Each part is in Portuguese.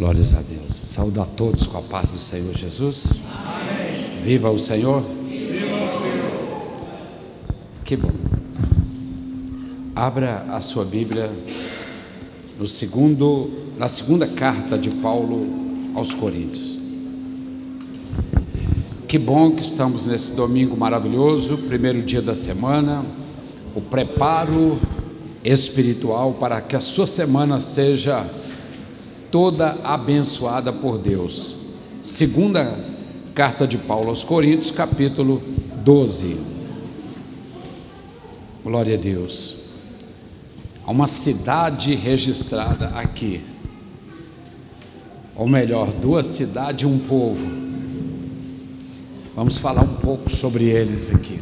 Glórias a Deus. Saúde a todos com a paz do Senhor Jesus. Amém. Viva o Senhor. Viva o Senhor. Que bom. Abra a sua Bíblia no segundo, na segunda carta de Paulo aos Coríntios. Que bom que estamos nesse domingo maravilhoso, primeiro dia da semana, o preparo espiritual para que a sua semana seja toda abençoada por Deus. Segunda carta de Paulo aos Coríntios, capítulo 12. Glória a Deus. Há uma cidade registrada aqui. Ou melhor, duas cidades e um povo. Vamos falar um pouco sobre eles aqui.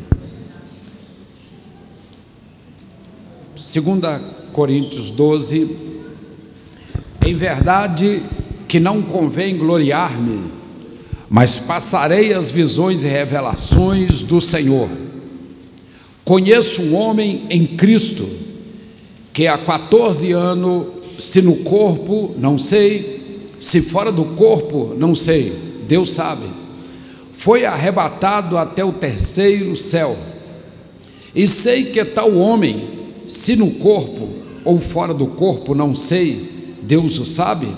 Segunda Coríntios 12, em verdade que não convém gloriar-me, mas passarei as visões e revelações do Senhor. Conheço um homem em Cristo, que há 14 anos, se no corpo, não sei, se fora do corpo, não sei, Deus sabe, foi arrebatado até o terceiro céu. E sei que tal homem, se no corpo ou fora do corpo, não sei, Deus o sabe,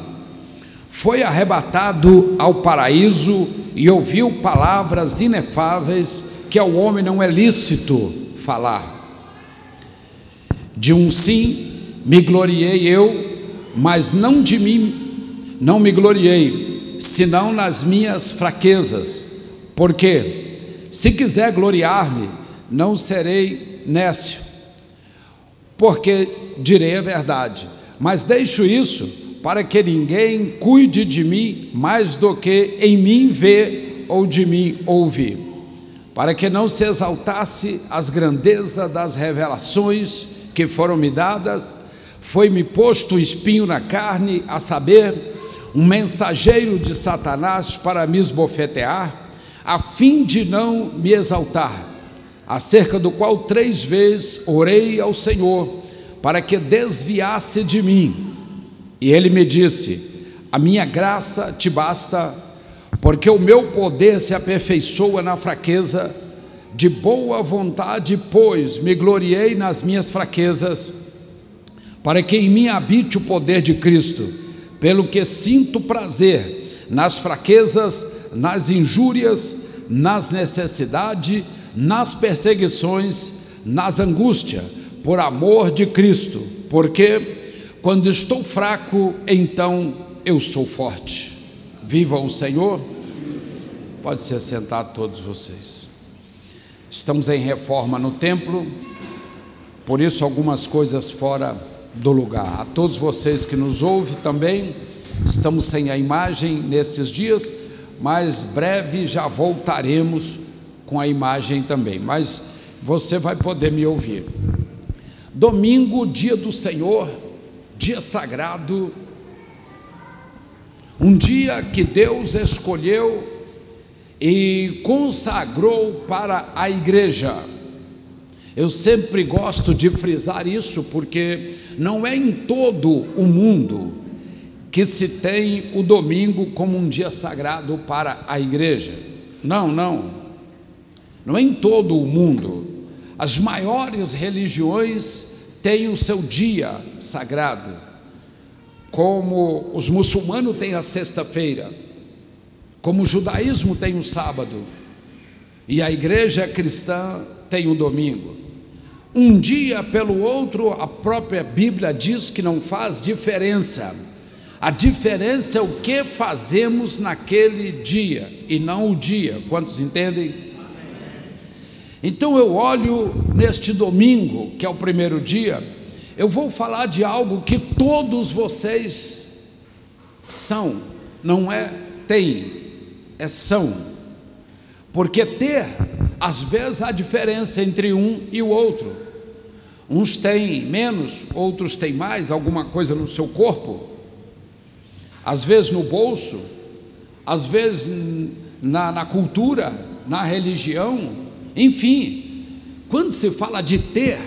foi arrebatado ao paraíso e ouviu palavras inefáveis que ao homem não é lícito falar. De um sim me gloriei eu, mas não de mim, não me gloriei, senão nas minhas fraquezas. Porque se quiser gloriar-me, não serei nécio, porque direi a verdade mas deixo isso para que ninguém cuide de mim mais do que em mim vê ou de mim ouvir, para que não se exaltasse as grandezas das revelações que foram me dadas, foi-me posto um espinho na carne, a saber, um mensageiro de Satanás para me esbofetear, a fim de não me exaltar, acerca do qual três vezes orei ao Senhor para que desviasse de mim. E ele me disse: A minha graça te basta, porque o meu poder se aperfeiçoa na fraqueza. De boa vontade, pois, me gloriei nas minhas fraquezas, para que em mim habite o poder de Cristo, pelo que sinto prazer nas fraquezas, nas injúrias, nas necessidades, nas perseguições, nas angústias por amor de Cristo, porque quando estou fraco, então eu sou forte. Viva o Senhor. Pode se assentar todos vocês. Estamos em reforma no templo, por isso algumas coisas fora do lugar. A todos vocês que nos ouvem também, estamos sem a imagem nesses dias, mas breve já voltaremos com a imagem também. Mas você vai poder me ouvir. Domingo, dia do Senhor, dia sagrado, um dia que Deus escolheu e consagrou para a igreja. Eu sempre gosto de frisar isso porque não é em todo o mundo que se tem o domingo como um dia sagrado para a igreja. Não, não. Não é em todo o mundo. As maiores religiões têm o seu dia sagrado, como os muçulmanos têm a sexta-feira, como o judaísmo tem o sábado, e a igreja cristã tem o domingo. Um dia pelo outro, a própria Bíblia diz que não faz diferença. A diferença é o que fazemos naquele dia e não o dia. Quantos entendem? Então eu olho neste domingo, que é o primeiro dia, eu vou falar de algo que todos vocês são, não é tem, é são. Porque ter, às vezes há diferença entre um e o outro. Uns têm menos, outros têm mais, alguma coisa no seu corpo. Às vezes no bolso, às vezes na, na cultura, na religião, enfim, quando se fala de ter,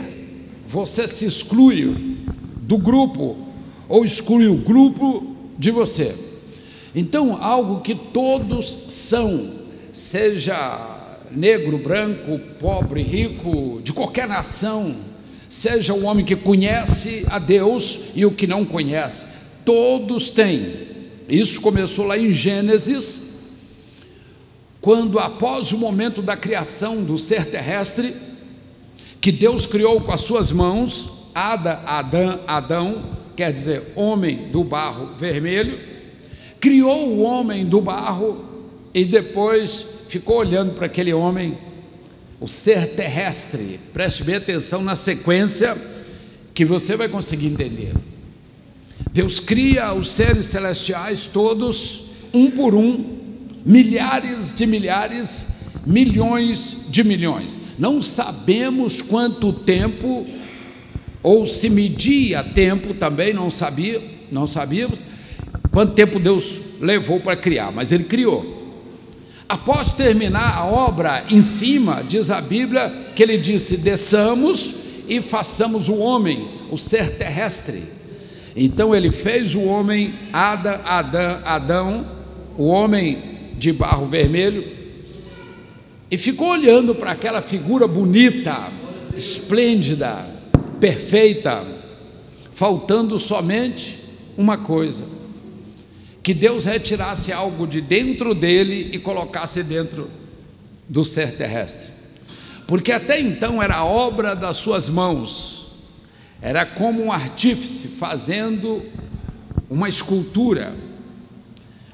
você se exclui do grupo ou exclui o grupo de você. Então, algo que todos são, seja negro, branco, pobre, rico, de qualquer nação, seja o homem que conhece a Deus e o que não conhece, todos têm. Isso começou lá em Gênesis, quando após o momento da criação do ser terrestre, que Deus criou com as suas mãos, Ada, Adão, Adão, quer dizer, homem do barro vermelho, criou o homem do barro e depois ficou olhando para aquele homem, o ser terrestre. Preste bem atenção na sequência que você vai conseguir entender. Deus cria os seres celestiais todos, um por um, milhares de milhares, milhões de milhões. Não sabemos quanto tempo, ou se media tempo também, não sabia, não sabíamos quanto tempo Deus levou para criar, mas Ele criou. Após terminar a obra em cima, diz a Bíblia que ele disse: desçamos e façamos o homem, o ser terrestre. Então ele fez o homem, Ada, Adão, Adão, o homem de barro vermelho, e ficou olhando para aquela figura bonita, esplêndida, perfeita, faltando somente uma coisa: que Deus retirasse algo de dentro dele e colocasse dentro do ser terrestre. Porque até então era obra das suas mãos, era como um artífice fazendo uma escultura.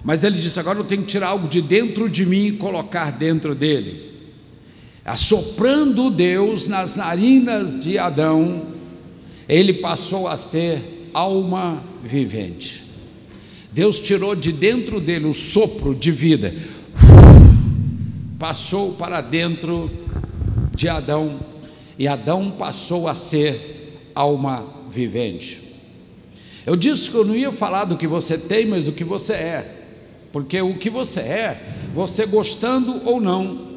Mas ele disse: agora eu tenho que tirar algo de dentro de mim e colocar dentro dele. Assoprando Deus nas narinas de Adão, ele passou a ser alma vivente. Deus tirou de dentro dele o sopro de vida, passou para dentro de Adão, e Adão passou a ser alma vivente. Eu disse que eu não ia falar do que você tem, mas do que você é, porque o que você é, você gostando ou não,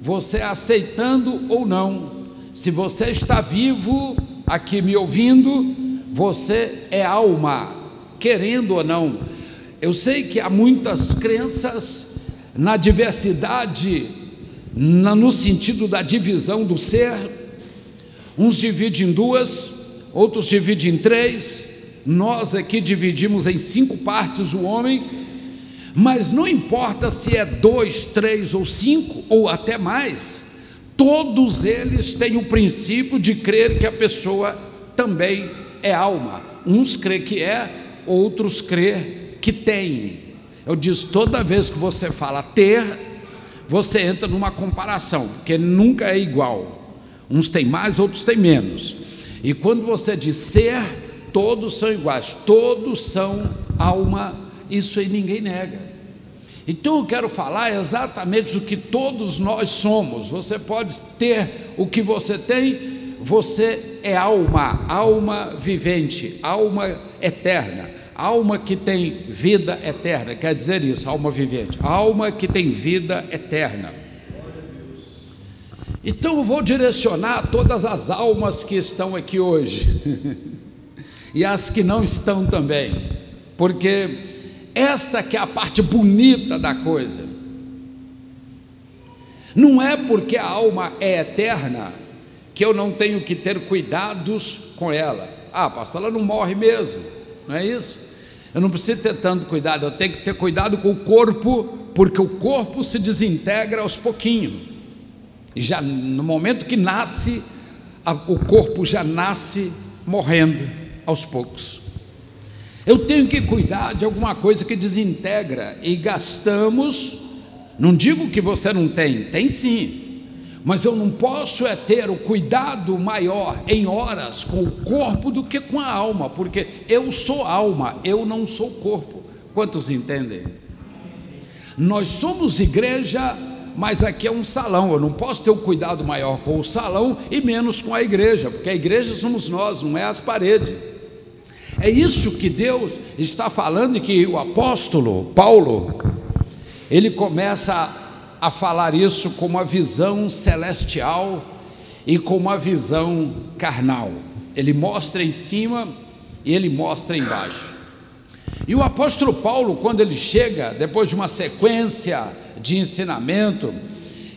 você aceitando ou não, se você está vivo aqui me ouvindo, você é alma, querendo ou não, eu sei que há muitas crenças na diversidade, na, no sentido da divisão do ser. Uns dividem em duas, outros dividem em três. Nós aqui dividimos em cinco partes o homem, mas não importa se é dois, três ou cinco, ou até mais, todos eles têm o princípio de crer que a pessoa também é alma. Uns crê que é, outros crê que tem. Eu disse, toda vez que você fala ter, você entra numa comparação, porque nunca é igual. Uns têm mais, outros têm menos. E quando você diz ser, todos são iguais, todos são alma, isso aí ninguém nega. Então eu quero falar exatamente do que todos nós somos. Você pode ter o que você tem, você é alma, alma vivente, alma eterna alma que tem vida eterna, quer dizer isso, alma vivente, alma que tem vida eterna. Então eu vou direcionar todas as almas que estão aqui hoje, e as que não estão também, porque esta que é a parte bonita da coisa. Não é porque a alma é eterna que eu não tenho que ter cuidados com ela. Ah, pastor, ela não morre mesmo, não é isso? Eu não preciso ter tanto cuidado, eu tenho que ter cuidado com o corpo, porque o corpo se desintegra aos pouquinhos. E já no momento que nasce, a, o corpo já nasce morrendo aos poucos. Eu tenho que cuidar de alguma coisa que desintegra e gastamos. Não digo que você não tem, tem sim mas eu não posso é ter o cuidado maior em horas com o corpo do que com a alma, porque eu sou alma, eu não sou corpo. Quantos entendem? Nós somos igreja, mas aqui é um salão. Eu não posso ter o um cuidado maior com o salão e menos com a igreja, porque a igreja somos nós, não é as paredes. É isso que Deus está falando e que o apóstolo Paulo ele começa a falar isso com uma visão celestial e com uma visão carnal. Ele mostra em cima e ele mostra embaixo. E o apóstolo Paulo, quando ele chega, depois de uma sequência de ensinamento,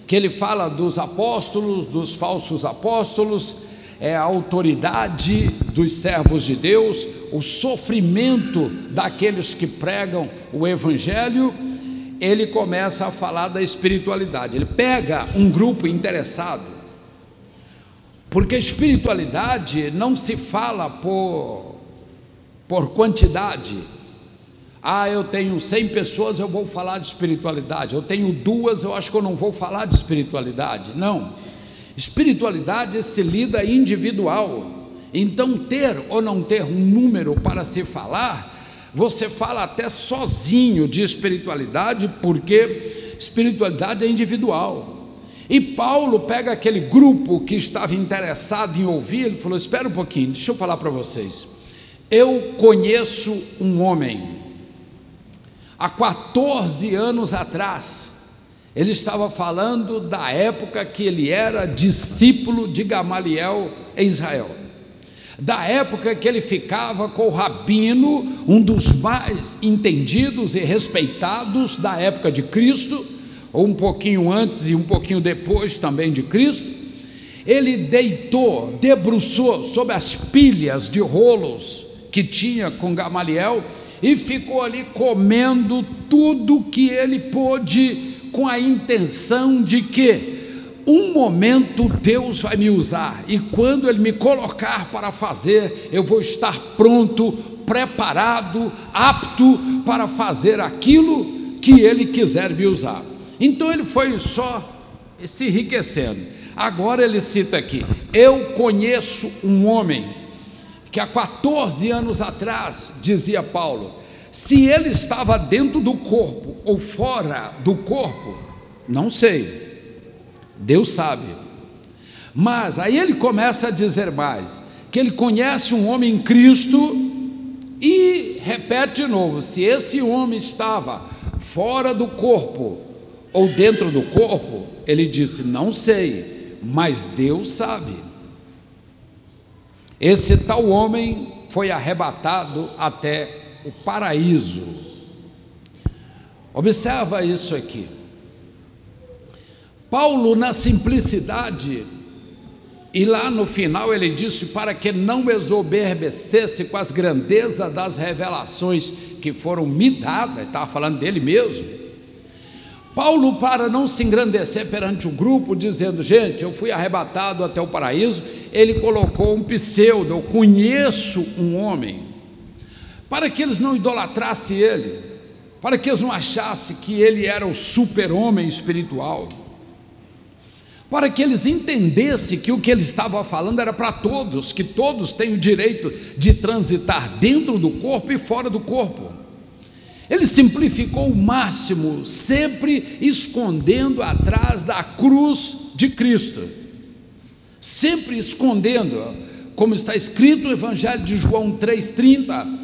que ele fala dos apóstolos, dos falsos apóstolos, é a autoridade dos servos de Deus, o sofrimento daqueles que pregam o evangelho, ele começa a falar da espiritualidade. Ele pega um grupo interessado, porque espiritualidade não se fala por, por quantidade. Ah, eu tenho 100 pessoas, eu vou falar de espiritualidade. Eu tenho duas, eu acho que eu não vou falar de espiritualidade. Não. Espiritualidade se lida individual. Então, ter ou não ter um número para se falar, você fala até sozinho de espiritualidade, porque espiritualidade é individual. E Paulo pega aquele grupo que estava interessado em ouvir, ele falou: Espera um pouquinho, deixa eu falar para vocês. Eu conheço um homem, há 14 anos atrás, ele estava falando da época que ele era discípulo de Gamaliel em Israel. Da época que ele ficava com o rabino, um dos mais entendidos e respeitados da época de Cristo, ou um pouquinho antes e um pouquinho depois também de Cristo. Ele deitou, debruçou sobre as pilhas de rolos que tinha com Gamaliel e ficou ali comendo tudo que ele pôde com a intenção de que um momento Deus vai me usar e quando Ele me colocar para fazer, eu vou estar pronto, preparado, apto para fazer aquilo que Ele quiser me usar. Então ele foi só se enriquecendo. Agora ele cita aqui: Eu conheço um homem que há 14 anos atrás, dizia Paulo, se ele estava dentro do corpo ou fora do corpo, não sei. Deus sabe. Mas aí ele começa a dizer mais: que ele conhece um homem em Cristo e repete de novo: se esse homem estava fora do corpo ou dentro do corpo, ele disse: não sei, mas Deus sabe. Esse tal homem foi arrebatado até o paraíso. Observa isso aqui. Paulo, na simplicidade, e lá no final ele disse: para que não exoberbecesse com as grandezas das revelações que foram me dadas, estava falando dele mesmo. Paulo, para não se engrandecer perante o grupo, dizendo: gente, eu fui arrebatado até o paraíso, ele colocou um pseudo, eu conheço um homem para que eles não idolatrassem ele, para que eles não achassem que ele era o super-homem espiritual, para que eles entendessem que o que ele estava falando era para todos, que todos têm o direito de transitar dentro do corpo e fora do corpo. Ele simplificou o máximo, sempre escondendo atrás da cruz de Cristo, sempre escondendo, como está escrito no Evangelho de João 3,30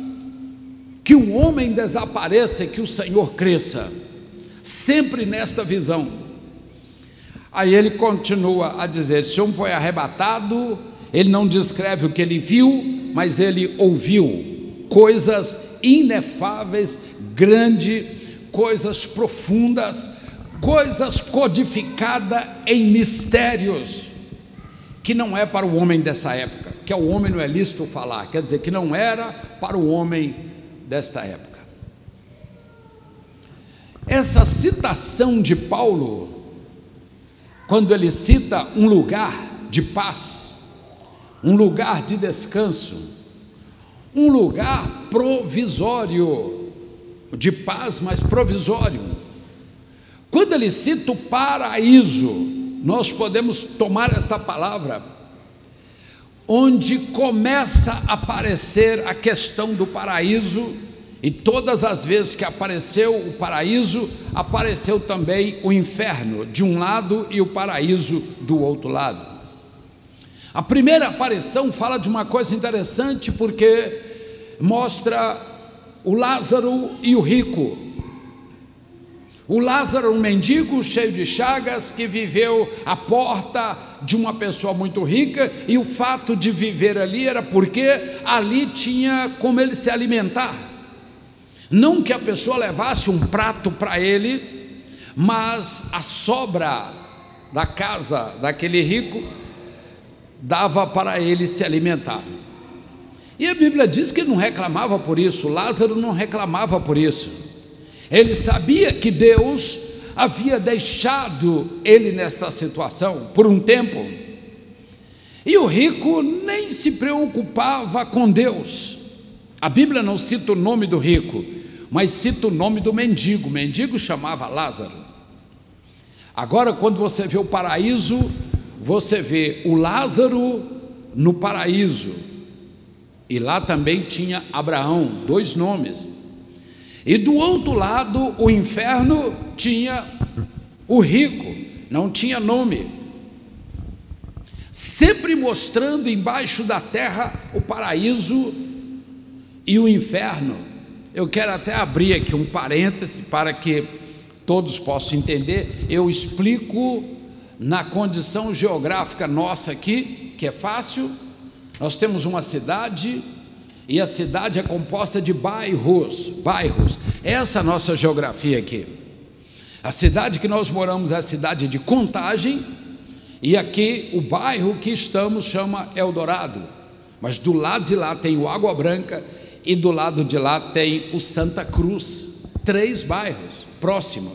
que o homem desapareça e que o Senhor cresça, sempre nesta visão. Aí ele continua a dizer: se um foi arrebatado, ele não descreve o que ele viu, mas ele ouviu coisas inefáveis, grandes, coisas profundas, coisas codificadas em mistérios, que não é para o homem dessa época, que ao homem não é lícito falar, quer dizer, que não era para o homem desta época. Essa citação de Paulo, quando ele cita um lugar de paz, um lugar de descanso, um lugar provisório, de paz, mas provisório. Quando ele cita o paraíso, nós podemos tomar esta palavra, onde começa a aparecer a questão do paraíso, e todas as vezes que apareceu o paraíso, apareceu também o inferno de um lado e o paraíso do outro lado. A primeira aparição fala de uma coisa interessante porque mostra o Lázaro e o rico. O Lázaro, um mendigo cheio de chagas, que viveu à porta de uma pessoa muito rica, e o fato de viver ali era porque ali tinha como ele se alimentar. Não que a pessoa levasse um prato para ele, mas a sobra da casa daquele rico dava para ele se alimentar. E a Bíblia diz que ele não reclamava por isso, Lázaro não reclamava por isso. Ele sabia que Deus havia deixado ele nesta situação por um tempo. E o rico nem se preocupava com Deus. A Bíblia não cita o nome do rico, mas cita o nome do mendigo. O mendigo chamava Lázaro. Agora, quando você vê o paraíso, você vê o Lázaro no paraíso. E lá também tinha Abraão, dois nomes. E do outro lado, o inferno tinha o rico, não tinha nome. Sempre mostrando embaixo da terra o paraíso e o inferno. Eu quero até abrir aqui um parêntese para que todos possam entender. Eu explico na condição geográfica nossa aqui, que é fácil. Nós temos uma cidade e a cidade é composta de bairros, bairros. Essa é a nossa geografia aqui. A cidade que nós moramos é a cidade de Contagem e aqui o bairro que estamos chama Eldorado. Mas do lado de lá tem o Água Branca e do lado de lá tem o Santa Cruz, três bairros próximos.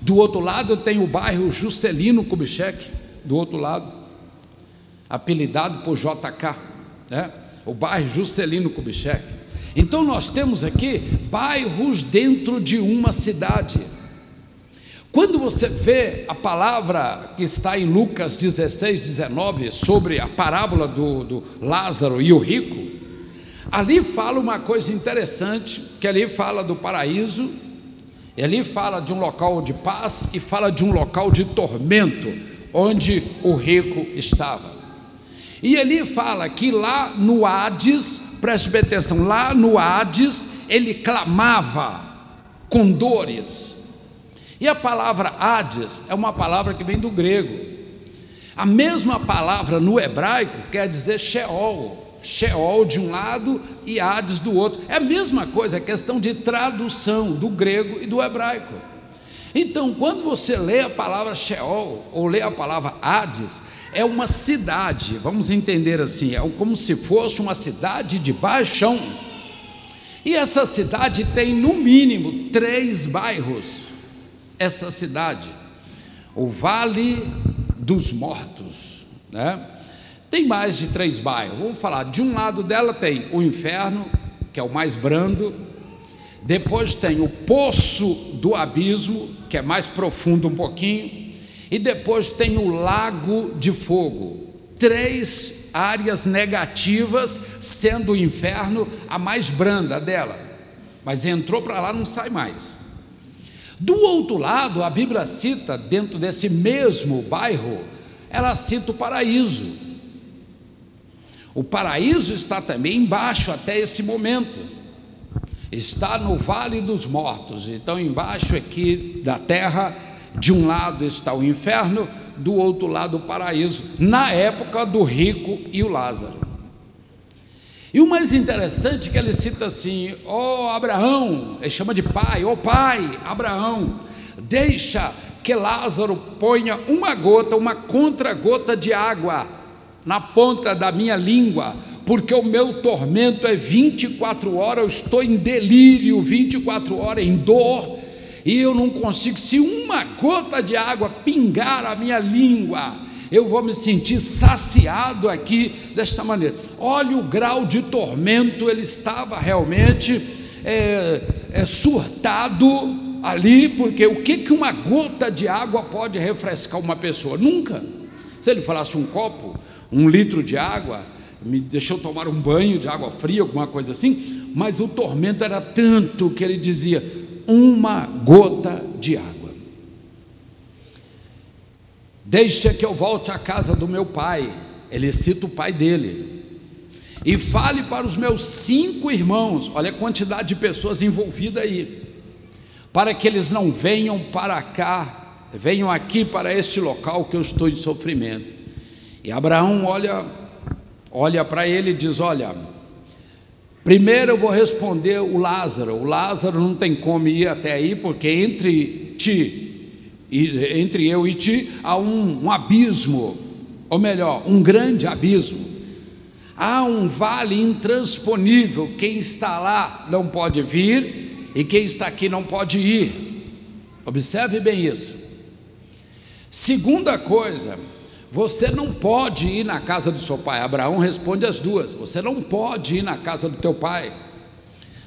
Do outro lado tem o bairro Juscelino Kubitschek, do outro lado, apelidado por JK, né? O bairro Juscelino Kubitschek. Então nós temos aqui bairros dentro de uma cidade. Quando você vê a palavra que está em Lucas 16, 19, sobre a parábola do, do Lázaro e o rico, Ali fala uma coisa interessante, que ali fala do paraíso, ali fala de um local de paz e fala de um local de tormento, onde o rico estava. E ali fala que lá no Hades, preste bem atenção, lá no Hades ele clamava com dores. E a palavra Hades é uma palavra que vem do grego. A mesma palavra no hebraico quer dizer Sheol, Sheol de um lado e Hades do outro. É a mesma coisa, é questão de tradução do grego e do hebraico. Então, quando você lê a palavra Sheol ou lê a palavra Hades, é uma cidade, vamos entender assim, é como se fosse uma cidade de baixão. E essa cidade tem no mínimo três bairros. Essa cidade, o Vale dos Mortos, né? Tem mais de três bairros. Vamos falar, de um lado dela tem o inferno, que é o mais brando, depois tem o poço do abismo, que é mais profundo um pouquinho, e depois tem o lago de fogo. Três áreas negativas, sendo o inferno a mais branda dela. Mas entrou para lá, não sai mais. Do outro lado, a Bíblia cita, dentro desse mesmo bairro, ela cita o paraíso. O paraíso está também embaixo até esse momento. Está no vale dos mortos. Então, embaixo aqui da terra, de um lado está o inferno, do outro lado o paraíso, na época do rico e o Lázaro. E o mais interessante é que ele cita assim: ó oh, Abraão, ele chama de pai, ó oh, pai, Abraão, deixa que Lázaro ponha uma gota, uma contra-gota de água na ponta da minha língua, porque o meu tormento é 24 horas, eu estou em delírio 24 horas, em dor, e eu não consigo, se uma gota de água pingar a minha língua, eu vou me sentir saciado aqui desta maneira. Olha o grau de tormento, ele estava realmente é, é, surtado ali, porque o que, que uma gota de água pode refrescar uma pessoa? Nunca. Se ele falasse um copo, um litro de água, me deixou tomar um banho de água fria, alguma coisa assim, mas o tormento era tanto que ele dizia: uma gota de água. Deixa que eu volte à casa do meu pai, ele cita o pai dele, e fale para os meus cinco irmãos, olha a quantidade de pessoas envolvidas aí, para que eles não venham para cá, venham aqui para este local que eu estou em sofrimento. E Abraão olha, olha para ele e diz: Olha, Primeiro eu vou responder o Lázaro. O Lázaro não tem como ir até aí, porque entre ti, entre eu e ti, há um, um abismo, ou melhor, um grande abismo. Há um vale intransponível. Quem está lá não pode vir, e quem está aqui não pode ir. Observe bem isso. Segunda coisa, você não pode ir na casa do seu pai. Abraão responde as duas. Você não pode ir na casa do teu pai.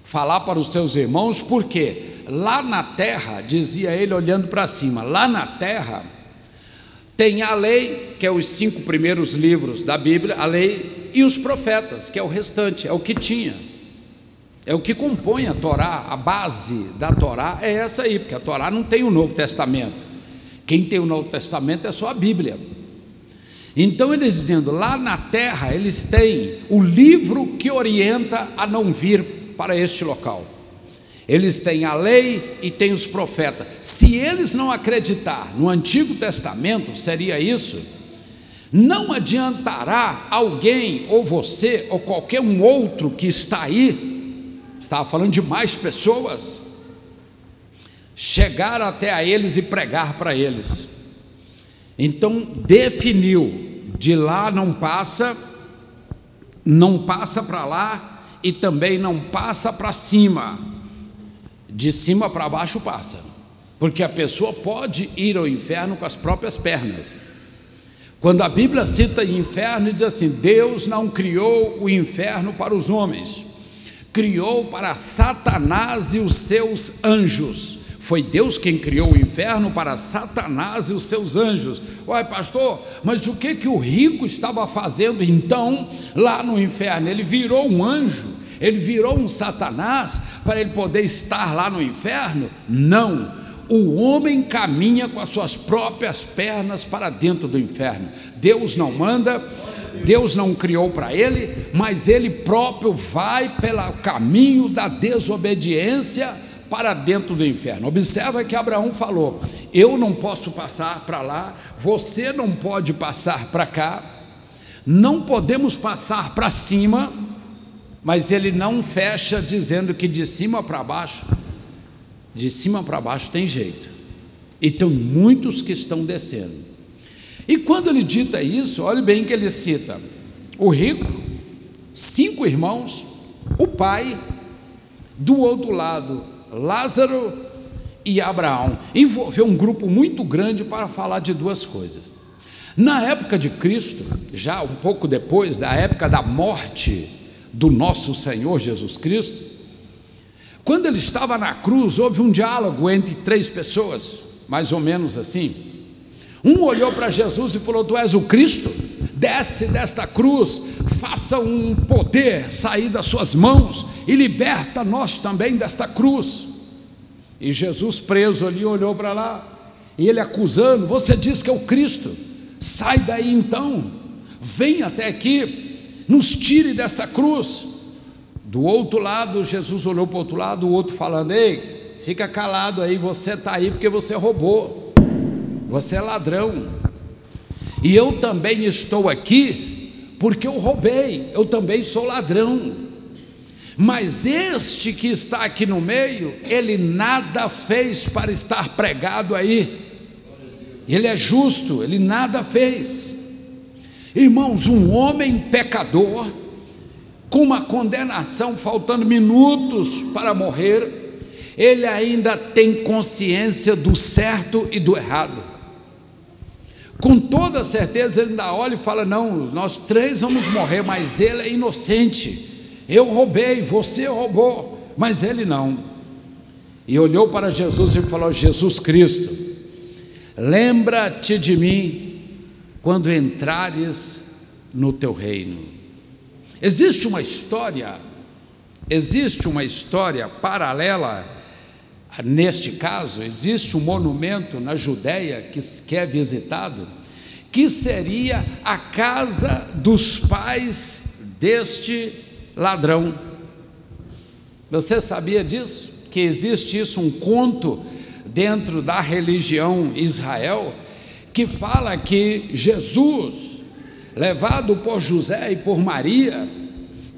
Falar para os seus irmãos, porque lá na terra, dizia ele olhando para cima, lá na terra tem a lei, que é os cinco primeiros livros da Bíblia, a lei, e os profetas, que é o restante, é o que tinha. É o que compõe a Torá, a base da Torá é essa aí, porque a Torá não tem o Novo Testamento. Quem tem o Novo Testamento é só a Bíblia. Então eles dizendo, lá na terra eles têm o livro que orienta a não vir para este local. Eles têm a lei e têm os profetas. Se eles não acreditar no Antigo Testamento, seria isso? Não adiantará alguém, ou você, ou qualquer um outro que está aí, estava falando de mais pessoas, chegar até a eles e pregar para eles. Então definiu, de lá não passa, não passa para lá e também não passa para cima. De cima para baixo passa. Porque a pessoa pode ir ao inferno com as próprias pernas. Quando a Bíblia cita inferno, diz assim: Deus não criou o inferno para os homens, criou para Satanás e os seus anjos. Foi Deus quem criou o inferno para Satanás e os seus anjos. Uai, pastor, mas o que que o rico estava fazendo então lá no inferno? Ele virou um anjo, ele virou um Satanás para ele poder estar lá no inferno? Não. O homem caminha com as suas próprias pernas para dentro do inferno. Deus não manda, Deus não criou para ele, mas ele próprio vai pelo caminho da desobediência para dentro do inferno. Observa que Abraão falou: Eu não posso passar para lá, você não pode passar para cá, não podemos passar para cima, mas ele não fecha dizendo que de cima para baixo, de cima para baixo tem jeito. E tem muitos que estão descendo. E quando ele dita isso, olhe bem que ele cita o rico, cinco irmãos, o pai, do outro lado, Lázaro e Abraão. Envolveu um grupo muito grande para falar de duas coisas. Na época de Cristo, já um pouco depois da época da morte do nosso Senhor Jesus Cristo, quando ele estava na cruz, houve um diálogo entre três pessoas, mais ou menos assim. Um olhou para Jesus e falou: Tu és o Cristo? Desce desta cruz, faça um poder sair das suas mãos e liberta nós também desta cruz. E Jesus preso ali olhou para lá, e ele acusando: Você diz que é o Cristo, sai daí então, vem até aqui, nos tire desta cruz. Do outro lado, Jesus olhou para o outro lado, o outro falando: Ei, fica calado aí, você está aí porque você roubou, você é ladrão. E eu também estou aqui porque eu roubei, eu também sou ladrão. Mas este que está aqui no meio, ele nada fez para estar pregado aí. Ele é justo, ele nada fez. Irmãos, um homem pecador, com uma condenação faltando minutos para morrer, ele ainda tem consciência do certo e do errado. Com toda certeza ele ainda olha e fala: Não, nós três vamos morrer, mas ele é inocente. Eu roubei, você roubou, mas ele não. E olhou para Jesus e falou: Jesus Cristo, lembra-te de mim quando entrares no teu reino. Existe uma história, existe uma história paralela neste caso, existe um monumento na Judéia que, que é visitado, que seria a casa dos pais deste ladrão. Você sabia disso? Que existe isso, um conto dentro da religião Israel, que fala que Jesus, levado por José e por Maria,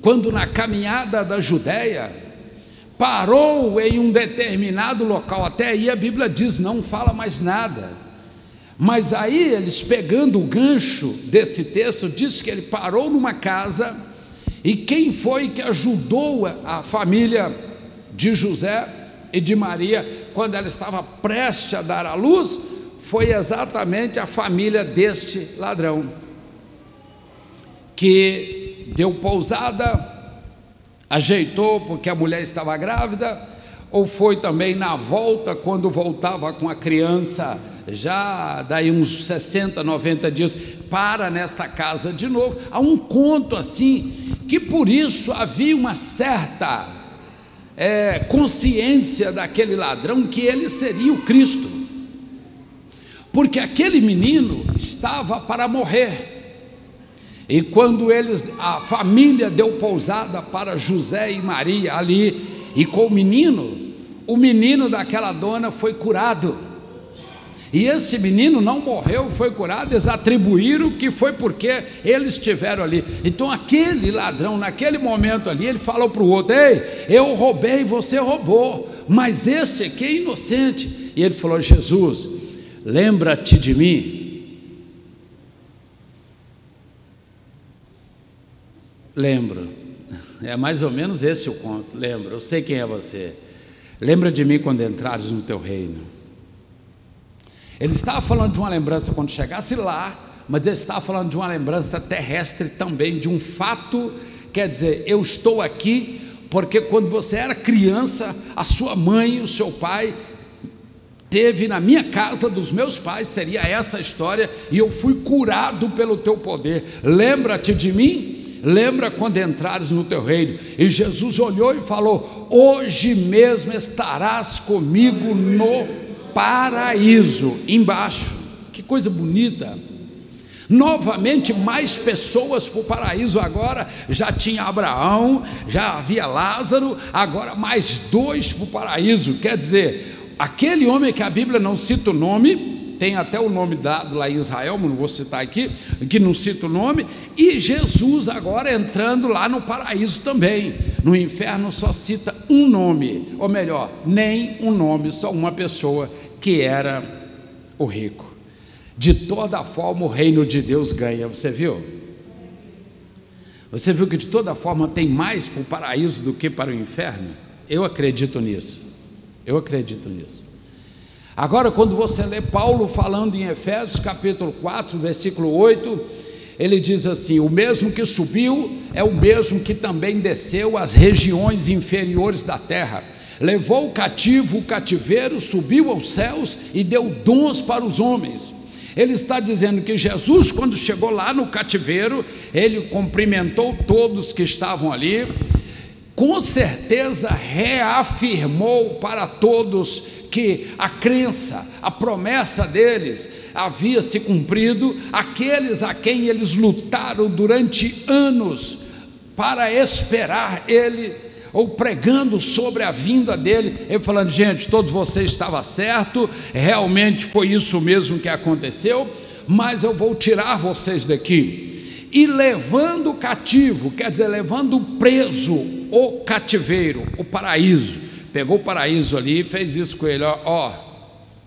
quando na caminhada da Judéia, parou em um determinado local, até aí a Bíblia diz, não fala mais nada. Mas aí eles pegando o gancho desse texto, diz que ele parou numa casa, e quem foi que ajudou a família de José e de Maria quando ela estava prestes a dar à luz? Foi exatamente a família deste ladrão, que deu pousada, ajeitou porque a mulher estava grávida, ou foi também na volta, quando voltava com a criança, já daí uns 60, 90 dias, para nesta casa de novo. Há um conto assim, que por isso havia uma certa é, consciência daquele ladrão que ele seria o Cristo, porque aquele menino estava para morrer. E quando eles, a família deu pousada para José e Maria ali, e com o menino, o menino daquela dona foi curado. E esse menino não morreu, foi curado, eles atribuíram que foi porque eles estiveram ali. Então aquele ladrão, naquele momento ali, ele falou para o outro: Ei, eu roubei, você roubou, mas este aqui é inocente. E ele falou: Jesus, lembra-te de mim Lembro. É mais ou menos esse o conto. Lembro. Eu sei quem é você. Lembra de mim quando entrares no teu reino. Ele estava falando de uma lembrança quando chegasse lá, mas ele estava falando de uma lembrança terrestre também, de um fato. Quer dizer, eu estou aqui porque quando você era criança, a sua mãe, o seu pai, teve na minha casa dos meus pais, seria essa a história, e eu fui curado pelo teu poder. Lembra-te de mim? Lembra quando entrares no teu reino? E Jesus olhou e falou: Hoje mesmo estarás comigo no paraíso, embaixo. Que coisa bonita. Novamente, mais pessoas para o paraíso. Agora já tinha Abraão, já havia Lázaro, agora mais dois para o paraíso. Quer dizer, aquele homem que a Bíblia não cita o nome, tem até o nome dado lá em Israel, não vou citar aqui, que não cita o nome, e Jesus agora entrando lá no paraíso também. No inferno só cita um nome, ou melhor, nem um nome, só uma pessoa, que era o rico. De toda forma o reino de Deus ganha, você viu? Você viu que de toda forma tem mais para o paraíso do que para o inferno? Eu acredito nisso. Eu acredito nisso. Agora, quando você lê Paulo falando em Efésios capítulo 4, versículo 8, ele diz assim: O mesmo que subiu é o mesmo que também desceu às regiões inferiores da terra. Levou o cativo o cativeiro, subiu aos céus e deu dons para os homens. Ele está dizendo que Jesus, quando chegou lá no cativeiro, ele cumprimentou todos que estavam ali, com certeza reafirmou para todos que a crença, a promessa deles havia se cumprido, aqueles a quem eles lutaram durante anos para esperar ele, ou pregando sobre a vinda dele, ele falando: gente, todos vocês estavam certo, realmente foi isso mesmo que aconteceu, mas eu vou tirar vocês daqui. E levando o cativo, quer dizer, levando preso o cativeiro, o paraíso pegou o paraíso ali e fez isso com ele. Ó, ó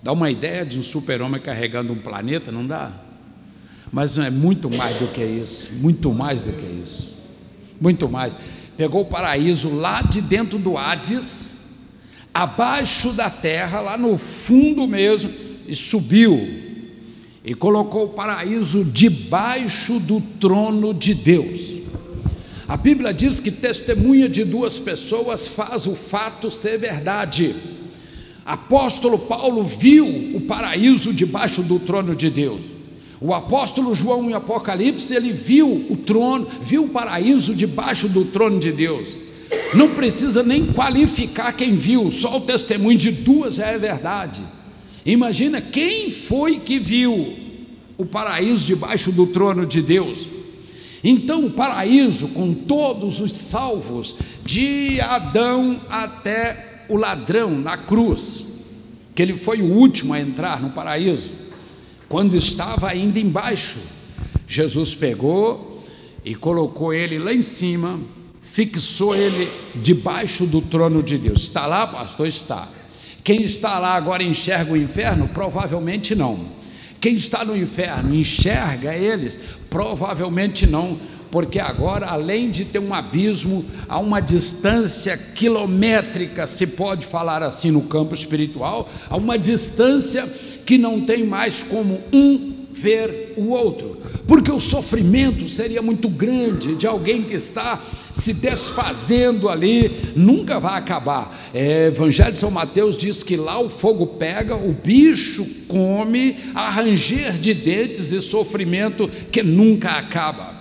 dá uma ideia de um super-homem carregando um planeta, não dá? Mas não é muito mais do que isso, muito mais do que isso, muito mais. Pegou o paraíso lá de dentro do Hades, abaixo da terra, lá no fundo mesmo, e subiu e colocou o paraíso debaixo do trono de Deus. A Bíblia diz que testemunha de duas pessoas faz o fato ser verdade. Apóstolo Paulo viu o paraíso debaixo do trono de Deus. O apóstolo João em Apocalipse, ele viu o trono, viu o paraíso debaixo do trono de Deus. Não precisa nem qualificar quem viu, só o testemunho de duas já é verdade. Imagina quem foi que viu o paraíso debaixo do trono de Deus. Então, o paraíso, com todos os salvos, de Adão até o ladrão na cruz, que ele foi o último a entrar no paraíso, quando estava ainda embaixo, Jesus pegou e colocou ele lá em cima, fixou ele debaixo do trono de Deus. Está lá, pastor? Está. Quem está lá agora enxerga o inferno? Provavelmente não. Quem está no inferno enxerga eles? Provavelmente não, porque agora, além de ter um abismo, há uma distância quilométrica, se pode falar assim no campo espiritual, há uma distância que não tem mais como um ver o outro, porque o sofrimento seria muito grande de alguém que está se desfazendo ali, nunca vai acabar. É, Evangelho de São Mateus diz que lá o fogo pega, o bicho come, arranger de dentes e sofrimento que nunca acaba.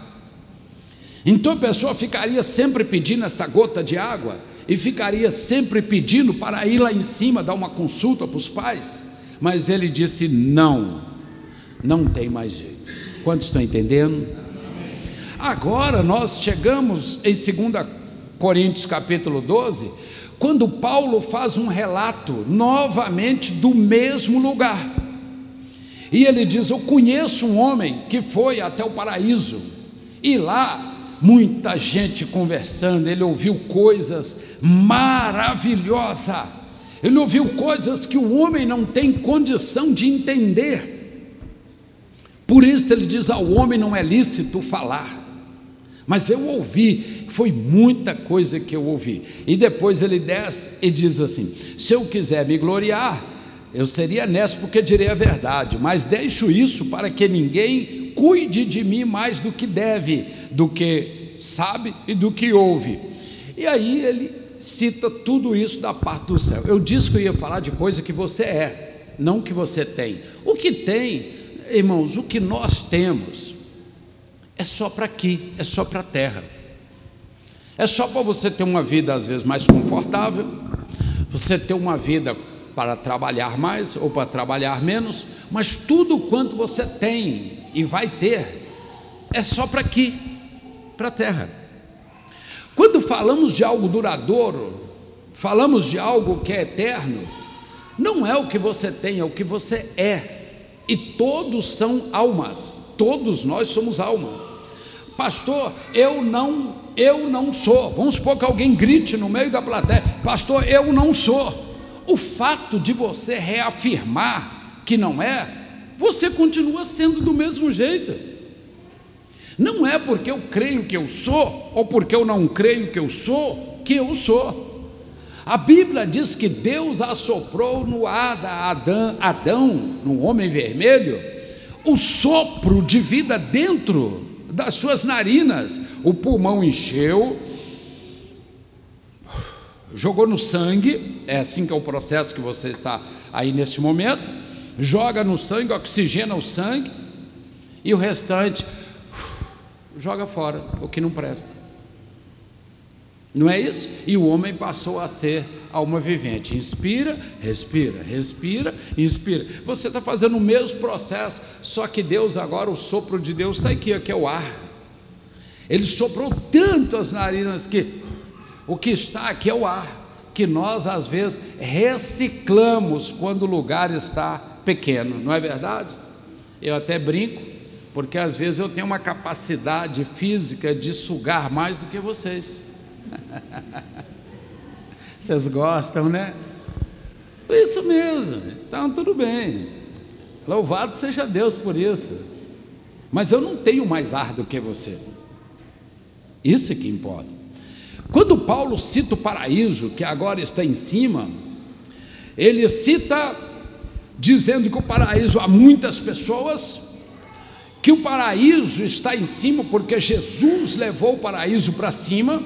Então a pessoa ficaria sempre pedindo esta gota de água e ficaria sempre pedindo para ir lá em cima dar uma consulta para os pais, mas ele disse: não, não tem mais jeito. Quantos estão entendendo? Agora nós chegamos em 2 Coríntios capítulo 12, quando Paulo faz um relato novamente do mesmo lugar. E ele diz: Eu conheço um homem que foi até o paraíso, e lá muita gente conversando, ele ouviu coisas maravilhosas, ele ouviu coisas que o homem não tem condição de entender. Por isso ele diz: ao homem não é lícito falar. Mas eu ouvi, foi muita coisa que eu ouvi. E depois ele desce e diz assim: se eu quiser me gloriar, eu seria nesto porque direi a verdade, mas deixo isso para que ninguém cuide de mim mais do que deve, do que sabe e do que ouve. E aí ele cita tudo isso da parte do céu. Eu disse que eu ia falar de coisa que você é, não que você tem. O que tem irmãos, o que nós temos é só para aqui, é só para a terra. É só para você ter uma vida às vezes mais confortável, você ter uma vida para trabalhar mais ou para trabalhar menos, mas tudo quanto você tem e vai ter é só para aqui, para a terra. Quando falamos de algo duradouro, falamos de algo que é eterno, não é o que você tem, é o que você é e todos são almas, todos nós somos alma. Pastor, eu não, eu não sou. Vamos supor que alguém grite no meio da plateia: Pastor, eu não sou. O fato de você reafirmar que não é, você continua sendo do mesmo jeito. Não é porque eu creio que eu sou, ou porque eu não creio que eu sou, que eu sou. A Bíblia diz que Deus assoprou no ar Adão, Adão, no homem vermelho, o sopro de vida dentro das suas narinas. O pulmão encheu, jogou no sangue, é assim que é o processo que você está aí nesse momento, joga no sangue, oxigena o sangue, e o restante joga fora, o que não presta. Não é isso? E o homem passou a ser alma vivente. Inspira, respira, respira, inspira. Você está fazendo o mesmo processo, só que Deus agora, o sopro de Deus está aqui, que é o ar. Ele soprou tanto as narinas que o que está aqui é o ar, que nós às vezes reciclamos quando o lugar está pequeno, não é verdade? Eu até brinco, porque às vezes eu tenho uma capacidade física de sugar mais do que vocês. Vocês gostam, né? Isso mesmo, então tudo bem. Louvado seja Deus por isso. Mas eu não tenho mais ar do que você. Isso é que importa. Quando Paulo cita o paraíso, que agora está em cima, ele cita dizendo que o paraíso há muitas pessoas, que o paraíso está em cima porque Jesus levou o paraíso para cima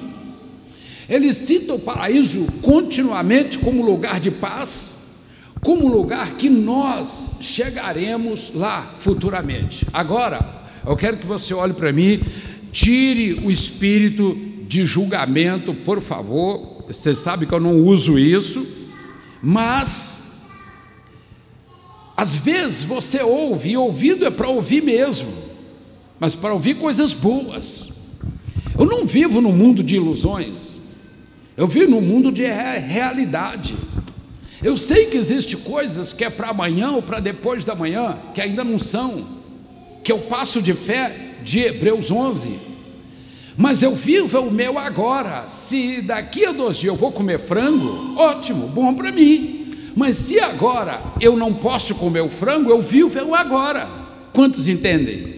ele cita o paraíso continuamente como lugar de paz, como lugar que nós chegaremos lá futuramente. Agora, eu quero que você olhe para mim, tire o espírito de julgamento, por favor. Você sabe que eu não uso isso, mas às vezes você ouve, e ouvido é para ouvir mesmo, mas para ouvir coisas boas. Eu não vivo no mundo de ilusões. Eu vivo num mundo de realidade. Eu sei que existem coisas que é para amanhã ou para depois da manhã, que ainda não são, que eu passo de fé de Hebreus 11. Mas eu vivo o meu agora. Se daqui a dois dias eu vou comer frango, ótimo, bom para mim. Mas se agora eu não posso comer o frango, eu vivo o agora. Quantos entendem?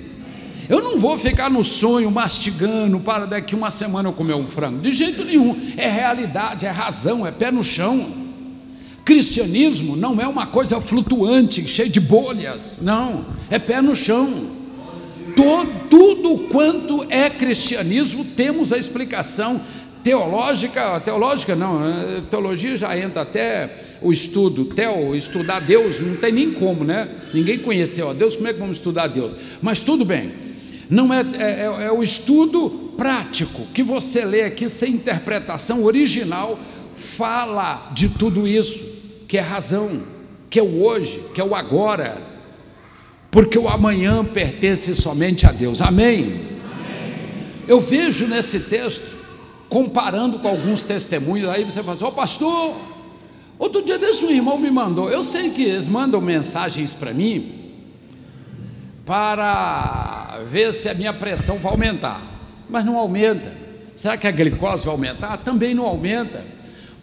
Eu não vou ficar no sonho mastigando para daqui uma semana eu comer um frango. De jeito nenhum. É realidade, é razão, é pé no chão. Cristianismo não é uma coisa flutuante, cheia de bolhas. Não, é pé no chão. Todo, tudo quanto é cristianismo, temos a explicação teológica, teológica não, né? teologia já entra até o estudo, teo, estudar Deus, não tem nem como, né? Ninguém conheceu a Deus, como é que vamos estudar Deus? Mas tudo bem, não é, é, é, é o estudo prático que você lê aqui sem interpretação original, fala de tudo isso que é razão, que é o hoje, que é o agora, porque o amanhã pertence somente a Deus. Amém? Amém. Eu vejo nesse texto, comparando com alguns testemunhos, aí você fala, ô oh, pastor, outro dia desse um irmão me mandou, eu sei que eles mandam mensagens para mim, para ver se a minha pressão vai aumentar, mas não aumenta. Será que a glicose vai aumentar? Também não aumenta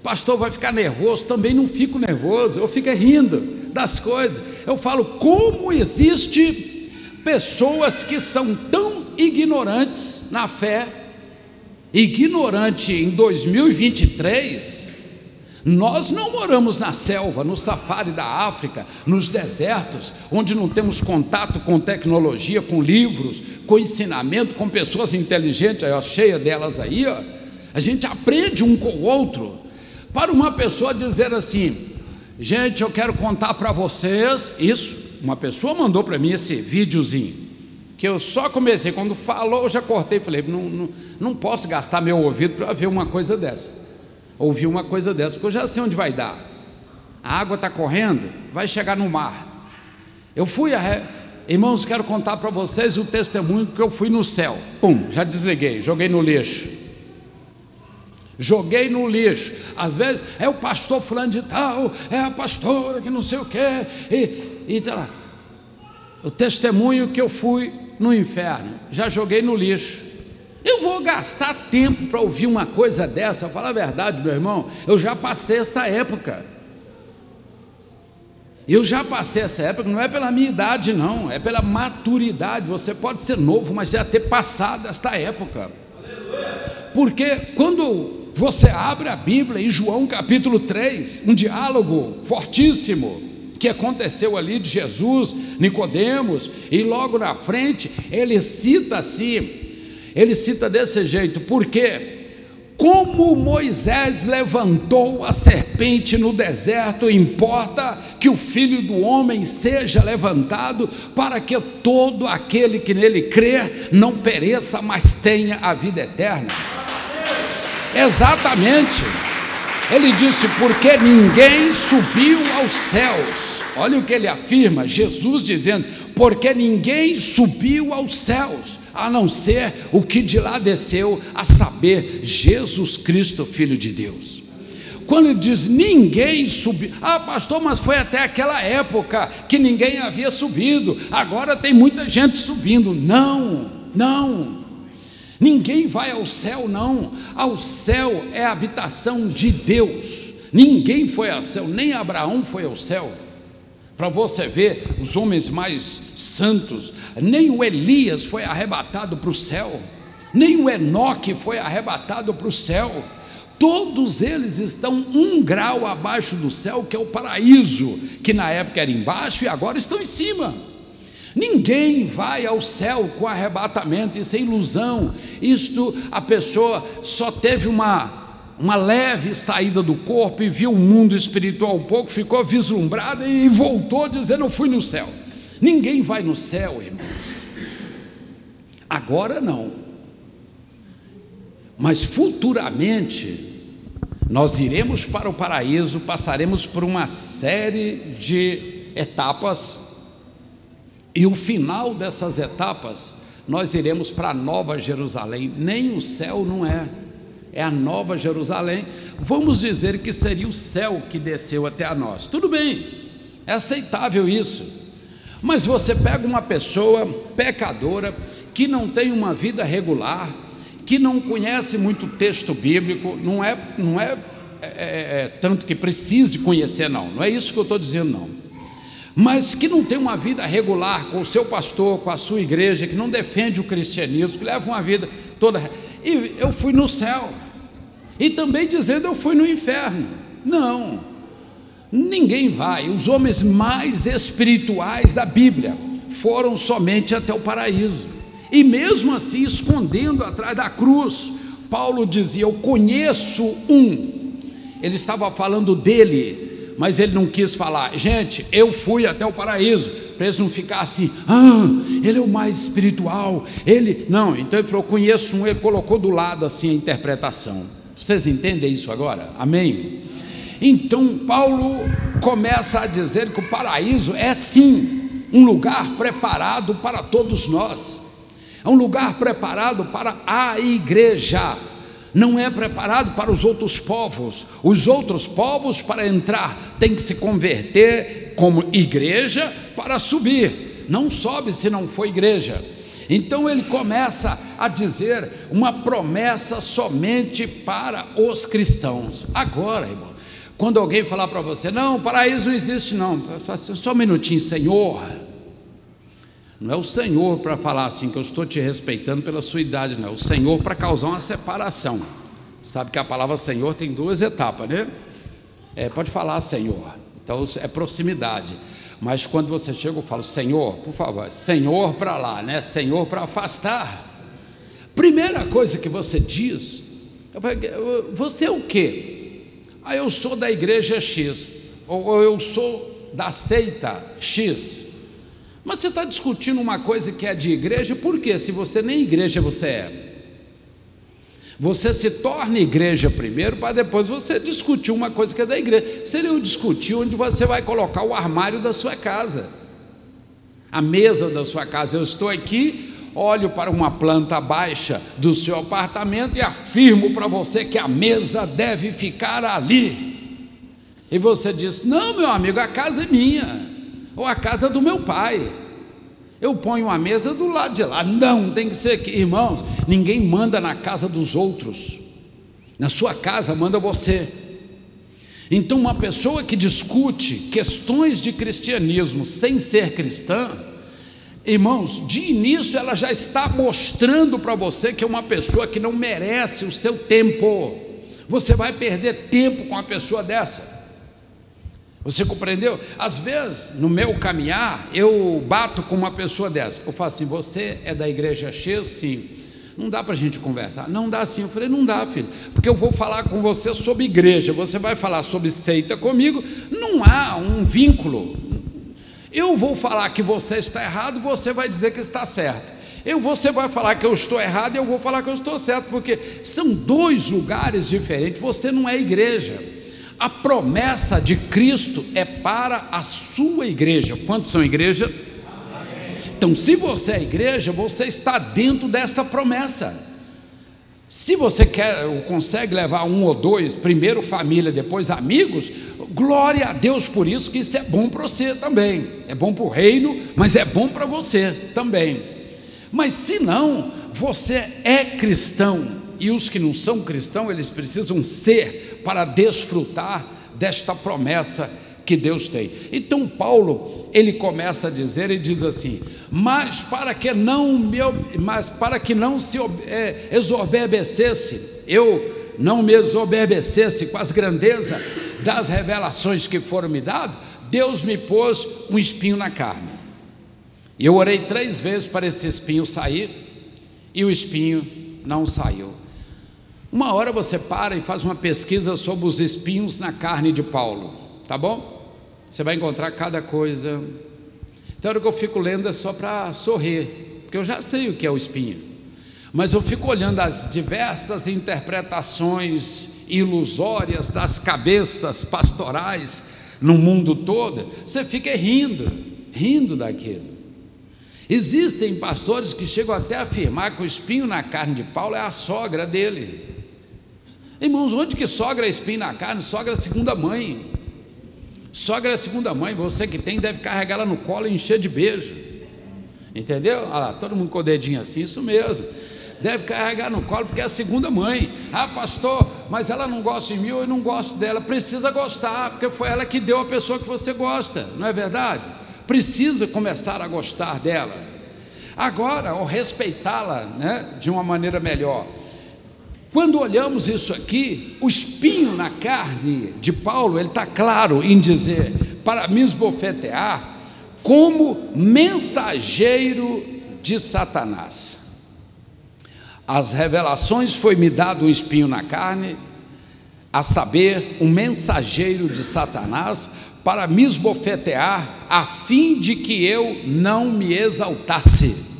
pastor vai ficar nervoso, também não fico nervoso, eu fico rindo das coisas. Eu falo, como existe pessoas que são tão ignorantes na fé, ignorante em 2023, nós não moramos na selva, no safari da África, nos desertos, onde não temos contato com tecnologia, com livros, com ensinamento, com pessoas inteligentes, ó, cheia delas aí, ó. A gente aprende um com o outro. Para uma pessoa dizer assim, gente, eu quero contar para vocês isso. Uma pessoa mandou para mim esse videozinho, que eu só comecei, quando falou, eu já cortei, falei, não, não, não posso gastar meu ouvido para ver uma coisa dessa, ouvir uma coisa dessa, porque eu já sei onde vai dar. A água está correndo, vai chegar no mar. Eu fui, a, irmãos, quero contar para vocês o testemunho que eu fui no céu. Pum, já desliguei, joguei no lixo joguei no lixo. Às vezes é o pastor fulano de tal, é a pastora que não sei o quê, e, e tá lá. O testemunho que eu fui no inferno, já joguei no lixo. Eu vou gastar tempo para ouvir uma coisa dessa, falar a verdade, meu irmão, eu já passei essa época. Eu já passei essa época, não é pela minha idade, não, é pela maturidade. Você pode ser novo, mas já ter passado esta época. Porque quando você abre a Bíblia em João capítulo 3, um diálogo fortíssimo que aconteceu ali de Jesus, Nicodemos, e logo na frente ele cita assim, ele cita desse jeito, porque como Moisés levantou a serpente no deserto, importa que o filho do homem seja levantado, para que todo aquele que nele crer não pereça, mas tenha a vida eterna. Exatamente. Ele disse: porque ninguém subiu aos céus. Olha o que ele afirma, Jesus dizendo: porque ninguém subiu aos céus, a não ser o que de lá desceu, a saber, Jesus Cristo, Filho de Deus. Quando ele diz ninguém subiu, ah, pastor, mas foi até aquela época que ninguém havia subido, agora tem muita gente subindo. Não, não. Ninguém vai ao céu, não. Ao céu é a habitação de Deus. Ninguém foi ao céu, nem Abraão foi ao céu. Para você ver os homens mais santos, nem o Elias foi arrebatado para o céu, nem o Enoque foi arrebatado para o céu. Todos eles estão um grau abaixo do céu, que é o paraíso, que na época era embaixo e agora estão em cima. Ninguém vai ao céu com arrebatamento, isso é ilusão. Isto a pessoa só teve uma uma leve saída do corpo e viu o mundo espiritual um pouco, ficou vislumbrada e voltou dizendo: Eu fui no céu. Ninguém vai no céu, irmãos. Agora não. Mas futuramente nós iremos para o paraíso, passaremos por uma série de etapas e o final dessas etapas, nós iremos para a Nova Jerusalém. Nem o céu não é, é a Nova Jerusalém. Vamos dizer que seria o céu que desceu até a nós. Tudo bem, é aceitável isso. Mas você pega uma pessoa pecadora que não tem uma vida regular, que não conhece muito texto bíblico, não é, não é, é, é, é tanto que precise conhecer, não, não é isso que eu estou dizendo, não. Mas que não tem uma vida regular com o seu pastor, com a sua igreja, que não defende o cristianismo, que leva uma vida toda. E eu fui no céu, e também dizendo eu fui no inferno. Não, ninguém vai. Os homens mais espirituais da Bíblia foram somente até o paraíso. E mesmo assim, escondendo atrás da cruz, Paulo dizia: Eu conheço um. Ele estava falando dele, mas ele não quis falar, gente, eu fui até o paraíso, para eles não ficar assim, ah, ele é o mais espiritual, ele. Não, então ele falou: Conheço um, ele colocou do lado assim a interpretação. Vocês entendem isso agora? Amém? Então Paulo começa a dizer que o paraíso é sim um lugar preparado para todos nós, é um lugar preparado para a igreja, não é preparado para os outros povos. Os outros povos, para entrar, têm que se converter como igreja para subir, não sobe se não for igreja. Então ele começa a dizer uma promessa somente para os cristãos. Agora, irmão, quando alguém falar para você, não, paraíso não existe, não, assim, só um minutinho, Senhor. Não é o Senhor para falar assim, que eu estou te respeitando pela sua idade, não. É o Senhor para causar uma separação. Sabe que a palavra Senhor tem duas etapas, né? É, pode falar Senhor. Então é proximidade. Mas quando você chega, eu falo, Senhor, por favor, Senhor para lá, né? Senhor para afastar. Primeira coisa que você diz, você é o quê? Ah, eu sou da igreja X, ou eu sou da seita X. Mas você está discutindo uma coisa que é de igreja, por quê? Se você nem igreja você é. Você se torna igreja primeiro, para depois você discutir uma coisa que é da igreja. Seria o discutir onde você vai colocar o armário da sua casa, a mesa da sua casa. Eu estou aqui, olho para uma planta baixa do seu apartamento e afirmo para você que a mesa deve ficar ali. E você diz: Não, meu amigo, a casa é minha, ou a casa do meu pai eu ponho uma mesa do lado de lá. Não, tem que ser aqui. Irmãos, ninguém manda na casa dos outros. Na sua casa manda você. Então, uma pessoa que discute questões de cristianismo sem ser cristã, irmãos, de início ela já está mostrando para você que é uma pessoa que não merece o seu tempo. Você vai perder tempo com uma pessoa dessa. Você compreendeu? Às vezes, no meu caminhar, eu bato com uma pessoa dessa. Eu falo assim: Você é da igreja X? Sim. Não dá para a gente conversar. Não dá sim. Eu falei: Não dá, filho. Porque eu vou falar com você sobre igreja. Você vai falar sobre seita comigo. Não há um vínculo. Eu vou falar que você está errado, você vai dizer que está certo. Eu, você vai falar que eu estou errado e eu vou falar que eu estou certo, porque são dois lugares diferentes. Você não é igreja. A promessa de Cristo é para a sua igreja. Quantos são igreja? Então, se você é igreja, você está dentro dessa promessa. Se você quer consegue levar um ou dois, primeiro família, depois amigos, glória a Deus por isso, que isso é bom para você também. É bom para o reino, mas é bom para você também. Mas se não, você é cristão, e os que não são cristãos, eles precisam ser para desfrutar desta promessa que Deus tem. Então Paulo, ele começa a dizer e diz assim: "Mas para que não me, mas para que não se é, eu não me exorbecesse com as grandezas das revelações que foram me dadas, Deus me pôs um espinho na carne. E eu orei três vezes para esse espinho sair, e o espinho não saiu. Uma hora você para e faz uma pesquisa sobre os espinhos na carne de Paulo, tá bom? Você vai encontrar cada coisa. Então, hora que eu fico lendo é só para sorrir, porque eu já sei o que é o espinho. Mas eu fico olhando as diversas interpretações ilusórias das cabeças pastorais no mundo todo, você fica rindo, rindo daquilo. Existem pastores que chegam até a afirmar que o espinho na carne de Paulo é a sogra dele. Irmãos, onde que sogra espinho na carne? Sogra segunda mãe. Sogra segunda mãe, você que tem deve carregar ela no colo e encher de beijo. Entendeu? Olha lá, todo mundo com o dedinho assim, isso mesmo. deve carregar no colo, porque é a segunda mãe. Ah, pastor, mas ela não gosta de mim, eu não gosto dela. Precisa gostar, porque foi ela que deu a pessoa que você gosta, não é verdade? Precisa começar a gostar dela. Agora, ou respeitá-la né, de uma maneira melhor. Quando olhamos isso aqui, o espinho na carne de Paulo, ele está claro em dizer para me esbofetear como mensageiro de Satanás. As revelações foi-me dado um espinho na carne, a saber, um mensageiro de Satanás, para me esbofetear, a fim de que eu não me exaltasse.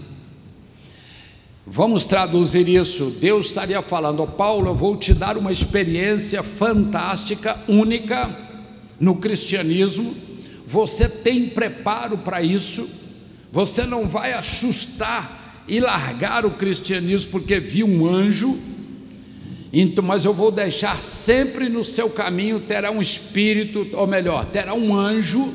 Vamos traduzir isso. Deus estaria falando, Paulo, eu vou te dar uma experiência fantástica, única no cristianismo. Você tem preparo para isso. Você não vai assustar e largar o cristianismo porque viu um anjo. Então, mas eu vou deixar sempre no seu caminho terá um espírito, ou melhor, terá um anjo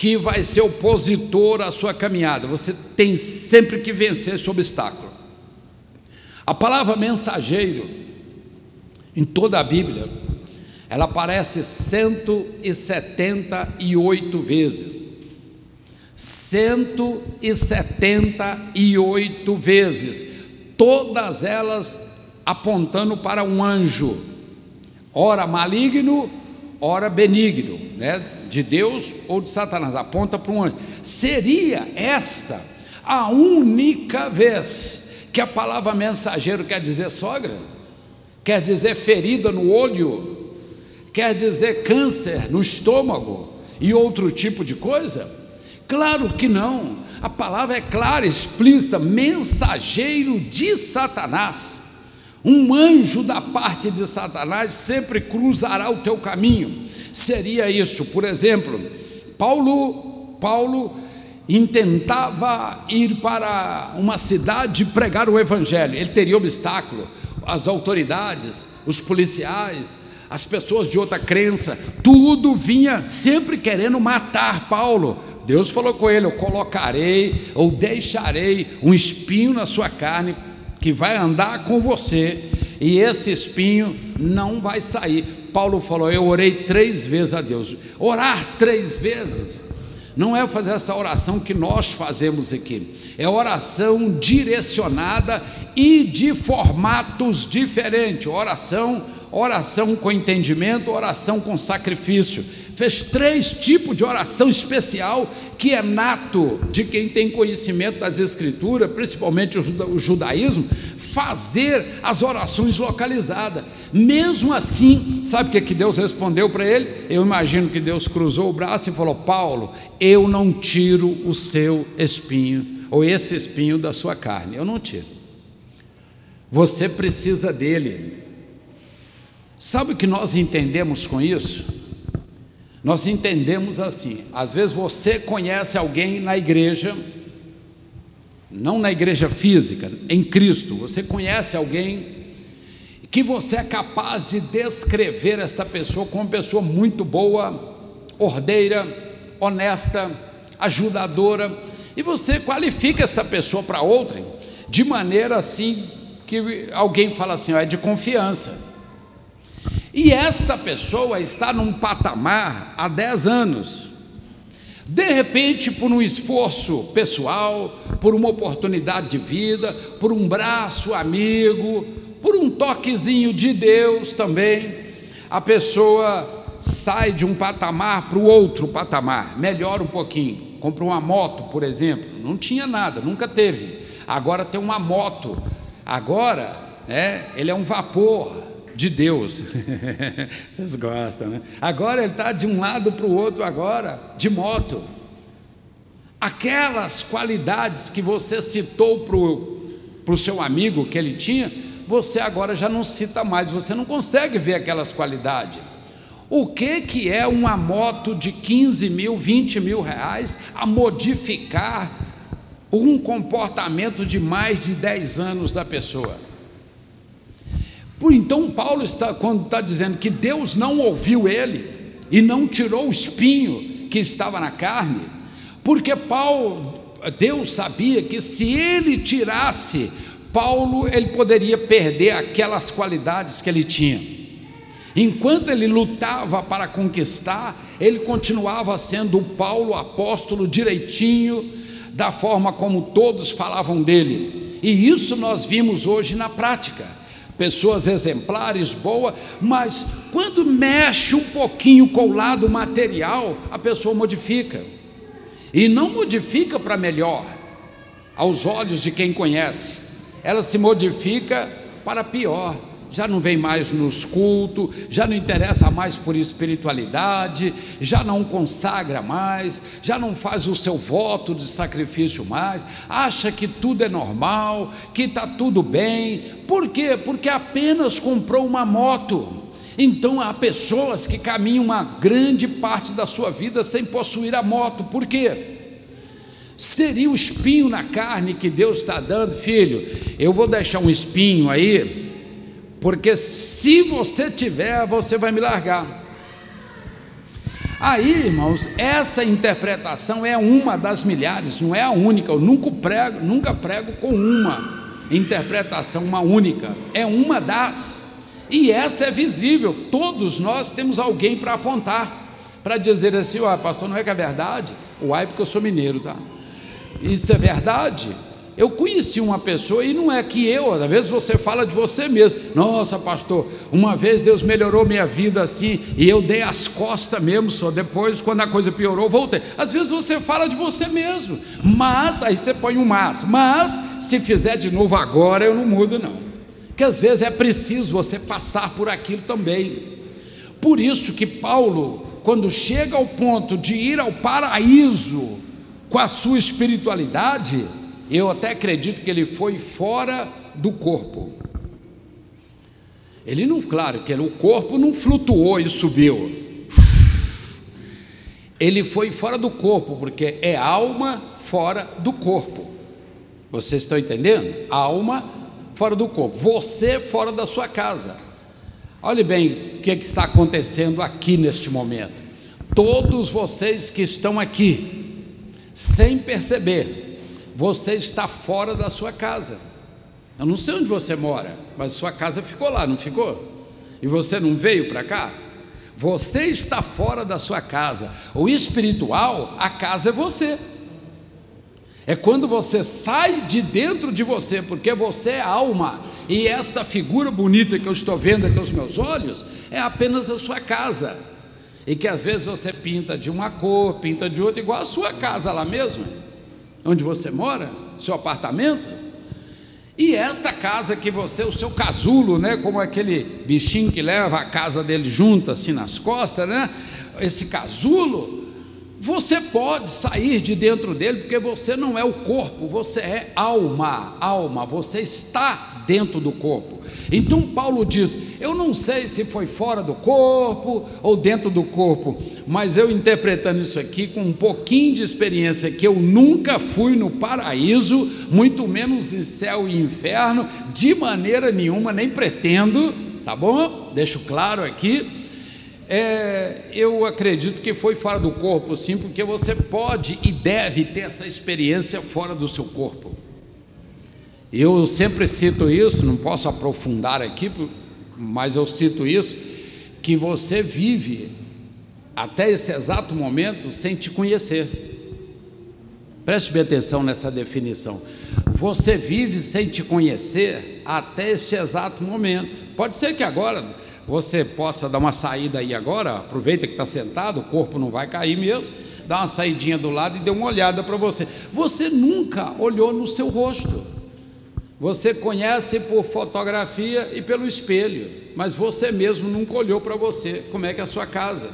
que vai ser opositor à sua caminhada. Você tem sempre que vencer esse obstáculo. A palavra mensageiro, em toda a Bíblia, ela aparece 178 vezes. 178 vezes, todas elas apontando para um anjo, ora maligno, ora benigno, né? de Deus ou de Satanás, aponta para um anjo. Seria esta a única vez que a palavra mensageiro quer dizer sogra? Quer dizer ferida no olho? Quer dizer câncer no estômago e outro tipo de coisa? Claro que não. A palavra é clara, explícita: mensageiro de Satanás. Um anjo da parte de Satanás sempre cruzará o teu caminho seria isso. Por exemplo, Paulo, Paulo intentava ir para uma cidade pregar o evangelho. Ele teria obstáculo, as autoridades, os policiais, as pessoas de outra crença, tudo vinha sempre querendo matar Paulo. Deus falou com ele: Eu colocarei ou deixarei um espinho na sua carne que vai andar com você, e esse espinho não vai sair. Paulo falou: Eu orei três vezes a Deus. Orar três vezes não é fazer essa oração que nós fazemos aqui, é oração direcionada e de formatos diferentes. Oração, oração com entendimento, oração com sacrifício fez três tipos de oração especial que é nato de quem tem conhecimento das Escrituras, principalmente o judaísmo, fazer as orações localizadas. Mesmo assim, sabe o que, que Deus respondeu para ele? Eu imagino que Deus cruzou o braço e falou: Paulo, eu não tiro o seu espinho, ou esse espinho da sua carne, eu não tiro. Você precisa dele. Sabe o que nós entendemos com isso? Nós entendemos assim: às vezes você conhece alguém na igreja, não na igreja física, em Cristo, você conhece alguém que você é capaz de descrever esta pessoa como uma pessoa muito boa, ordeira, honesta, ajudadora, e você qualifica esta pessoa para outra de maneira assim que alguém fala assim, ó, é de confiança. E esta pessoa está num patamar há 10 anos. De repente, por um esforço pessoal, por uma oportunidade de vida, por um braço amigo, por um toquezinho de Deus também, a pessoa sai de um patamar para o outro patamar, melhora um pouquinho. Compra uma moto, por exemplo, não tinha nada, nunca teve. Agora tem uma moto. Agora, né, ele é um vapor, de Deus. Vocês gostam, né? Agora ele está de um lado para o outro, agora, de moto. Aquelas qualidades que você citou para o seu amigo que ele tinha, você agora já não cita mais, você não consegue ver aquelas qualidades. O que, que é uma moto de 15 mil, 20 mil reais a modificar um comportamento de mais de 10 anos da pessoa? Então, Paulo está, quando está dizendo que Deus não ouviu ele e não tirou o espinho que estava na carne, porque Paulo, Deus sabia que se ele tirasse Paulo ele poderia perder aquelas qualidades que ele tinha. Enquanto ele lutava para conquistar, ele continuava sendo o Paulo apóstolo direitinho, da forma como todos falavam dele. E isso nós vimos hoje na prática. Pessoas exemplares, boas, mas quando mexe um pouquinho com o lado material, a pessoa modifica. E não modifica para melhor, aos olhos de quem conhece ela se modifica para pior. Já não vem mais nos cultos, já não interessa mais por espiritualidade, já não consagra mais, já não faz o seu voto de sacrifício mais, acha que tudo é normal, que está tudo bem. Por quê? Porque apenas comprou uma moto. Então há pessoas que caminham uma grande parte da sua vida sem possuir a moto. Por quê? Seria o espinho na carne que Deus está dando, filho. Eu vou deixar um espinho aí, porque se você tiver, você vai me largar. Aí, irmãos, essa interpretação é uma das milhares, não é a única. Eu nunca prego, nunca prego com uma interpretação, uma única. É uma das. E essa é visível. Todos nós temos alguém para apontar, para dizer assim: ó, pastor, não é que é verdade? Uai, porque eu sou mineiro, tá? Isso é verdade? Eu conheci uma pessoa, e não é que eu, às vezes você fala de você mesmo. Nossa, pastor, uma vez Deus melhorou minha vida assim, e eu dei as costas mesmo, só depois, quando a coisa piorou, voltei. Às vezes você fala de você mesmo, mas, aí você põe um mas, mas, se fizer de novo agora, eu não mudo, não. Que às vezes é preciso você passar por aquilo também. Por isso que Paulo, quando chega ao ponto de ir ao paraíso, com a sua espiritualidade, eu até acredito que ele foi fora do corpo. Ele não, claro, que o corpo não flutuou e subiu. Ele foi fora do corpo, porque é alma fora do corpo. Vocês estão entendendo? Alma fora do corpo. Você fora da sua casa. Olhe bem o que, é que está acontecendo aqui neste momento. Todos vocês que estão aqui, sem perceber, você está fora da sua casa. Eu não sei onde você mora, mas sua casa ficou lá, não ficou? E você não veio para cá? Você está fora da sua casa. O espiritual, a casa é você. É quando você sai de dentro de você, porque você é alma, e esta figura bonita que eu estou vendo aqui aos meus olhos é apenas a sua casa e que às vezes você pinta de uma cor, pinta de outra, igual a sua casa lá mesmo, onde você mora, seu apartamento. E esta casa que você, o seu casulo, né, como aquele bichinho que leva a casa dele junto assim nas costas, né? Esse casulo, você pode sair de dentro dele, porque você não é o corpo, você é alma, alma, você está dentro do corpo. Então Paulo diz: Eu não sei se foi fora do corpo ou dentro do corpo, mas eu interpretando isso aqui com um pouquinho de experiência, que eu nunca fui no paraíso, muito menos em céu e inferno, de maneira nenhuma, nem pretendo, tá bom? Deixo claro aqui. É, eu acredito que foi fora do corpo, sim, porque você pode e deve ter essa experiência fora do seu corpo. Eu sempre cito isso, não posso aprofundar aqui, mas eu cito isso, que você vive até esse exato momento sem te conhecer. Preste bem atenção nessa definição. Você vive sem te conhecer até este exato momento. Pode ser que agora você possa dar uma saída aí agora, aproveita que está sentado, o corpo não vai cair mesmo, dá uma saidinha do lado e dê uma olhada para você. Você nunca olhou no seu rosto. Você conhece por fotografia e pelo espelho, mas você mesmo nunca olhou para você, como é que é a sua casa.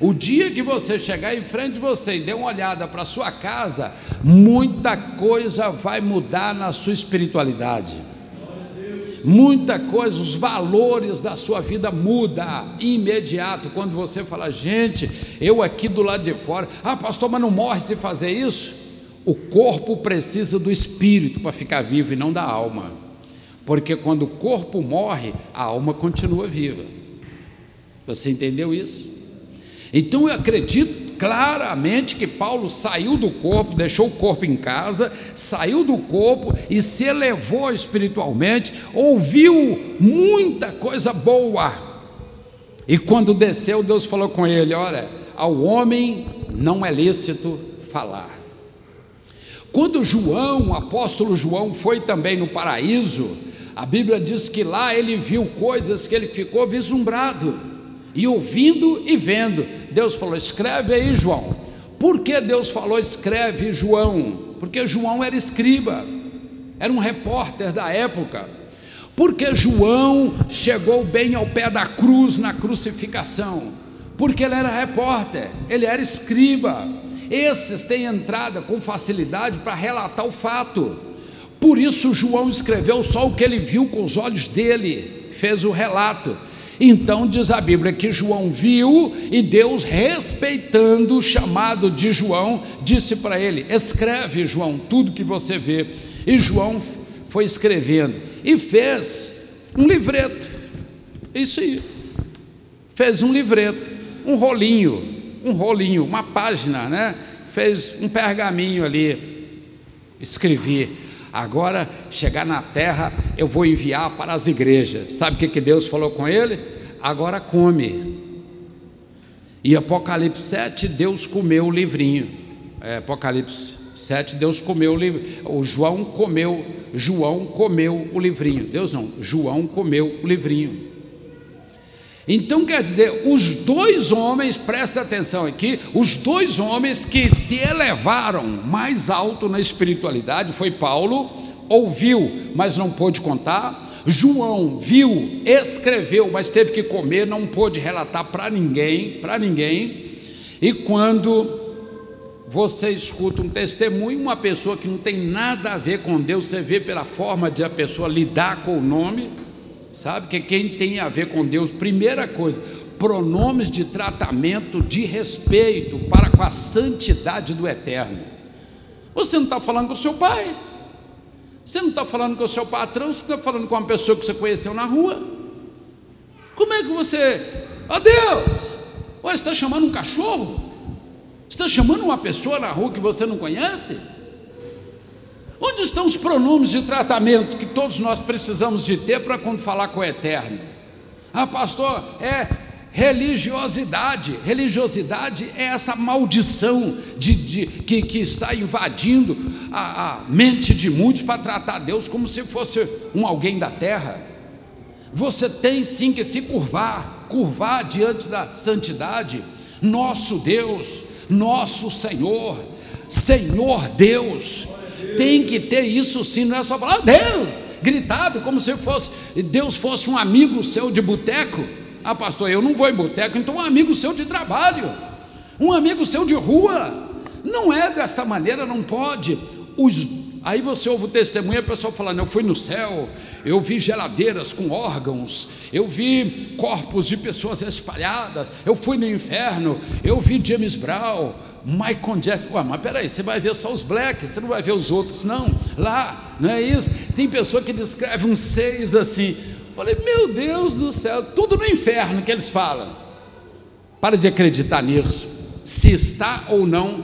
O dia que você chegar em frente de você e der uma olhada para a sua casa, muita coisa vai mudar na sua espiritualidade. Muita coisa, os valores da sua vida muda imediato quando você fala, gente, eu aqui do lado de fora, ah, pastor, mas não morre se fazer isso? O corpo precisa do espírito para ficar vivo e não da alma. Porque quando o corpo morre, a alma continua viva. Você entendeu isso? Então eu acredito claramente que Paulo saiu do corpo, deixou o corpo em casa, saiu do corpo e se elevou espiritualmente, ouviu muita coisa boa. E quando desceu, Deus falou com ele: Olha, ao homem não é lícito falar. Quando João, o apóstolo João, foi também no paraíso, a Bíblia diz que lá ele viu coisas que ele ficou vislumbrado, e ouvindo e vendo. Deus falou: escreve aí, João. Por que Deus falou escreve, João? Porque João era escriba, era um repórter da época. Porque João chegou bem ao pé da cruz na crucificação? Porque ele era repórter, ele era escriba. Esses têm entrada com facilidade para relatar o fato. Por isso, João escreveu só o que ele viu com os olhos dele, fez o relato. Então diz a Bíblia que João viu e Deus, respeitando o chamado de João, disse para ele: Escreve, João, tudo que você vê. E João foi escrevendo e fez um livreto. Isso aí. Fez um livreto, um rolinho, um rolinho, uma página, né? Fez um pergaminho ali. Escrevi Agora, chegar na terra, eu vou enviar para as igrejas. Sabe o que, que Deus falou com ele? Agora come. E Apocalipse 7, Deus comeu o livrinho. É, Apocalipse 7, Deus comeu o livro. O João comeu, João comeu o livrinho. Deus não, João comeu o livrinho. Então quer dizer, os dois homens, presta atenção aqui, os dois homens que se elevaram mais alto na espiritualidade foi Paulo, ouviu, mas não pôde contar. João viu, escreveu, mas teve que comer, não pôde relatar para ninguém, para ninguém. E quando você escuta um testemunho, uma pessoa que não tem nada a ver com Deus, você vê pela forma de a pessoa lidar com o nome, Sabe que quem tem a ver com Deus, primeira coisa, pronomes de tratamento de respeito para com a santidade do eterno. Você não está falando com o seu pai, você não está falando com o seu patrão, você está falando com uma pessoa que você conheceu na rua. Como é que você, ó Deus, você está chamando um cachorro? Você está chamando uma pessoa na rua que você não conhece? Onde estão os pronomes de tratamento que todos nós precisamos de ter para quando falar com o Eterno? Ah, pastor, é religiosidade. Religiosidade é essa maldição de, de que, que, está invadindo a, a mente de muitos para tratar Deus como se fosse um alguém da terra. Você tem sim que se curvar, curvar diante da santidade. Nosso Deus, nosso Senhor, Senhor Deus tem que ter isso sim, não é só falar, oh, Deus, gritado, como se fosse, Deus fosse um amigo seu de boteco. Ah, pastor, eu não vou em boteco, então um amigo seu de trabalho, um amigo seu de rua. Não é desta maneira, não pode. Os, aí você ouve o testemunho, a pessoa falando, eu fui no céu, eu vi geladeiras com órgãos, eu vi corpos de pessoas espalhadas, eu fui no inferno, eu vi James Brown, Michael Jackson. Ué, mas peraí, você vai ver só os blacks, você não vai ver os outros, não. Lá, não é isso? Tem pessoa que descreve uns seis assim. Falei, meu Deus do céu, tudo no inferno que eles falam. Para de acreditar nisso. Se está ou não,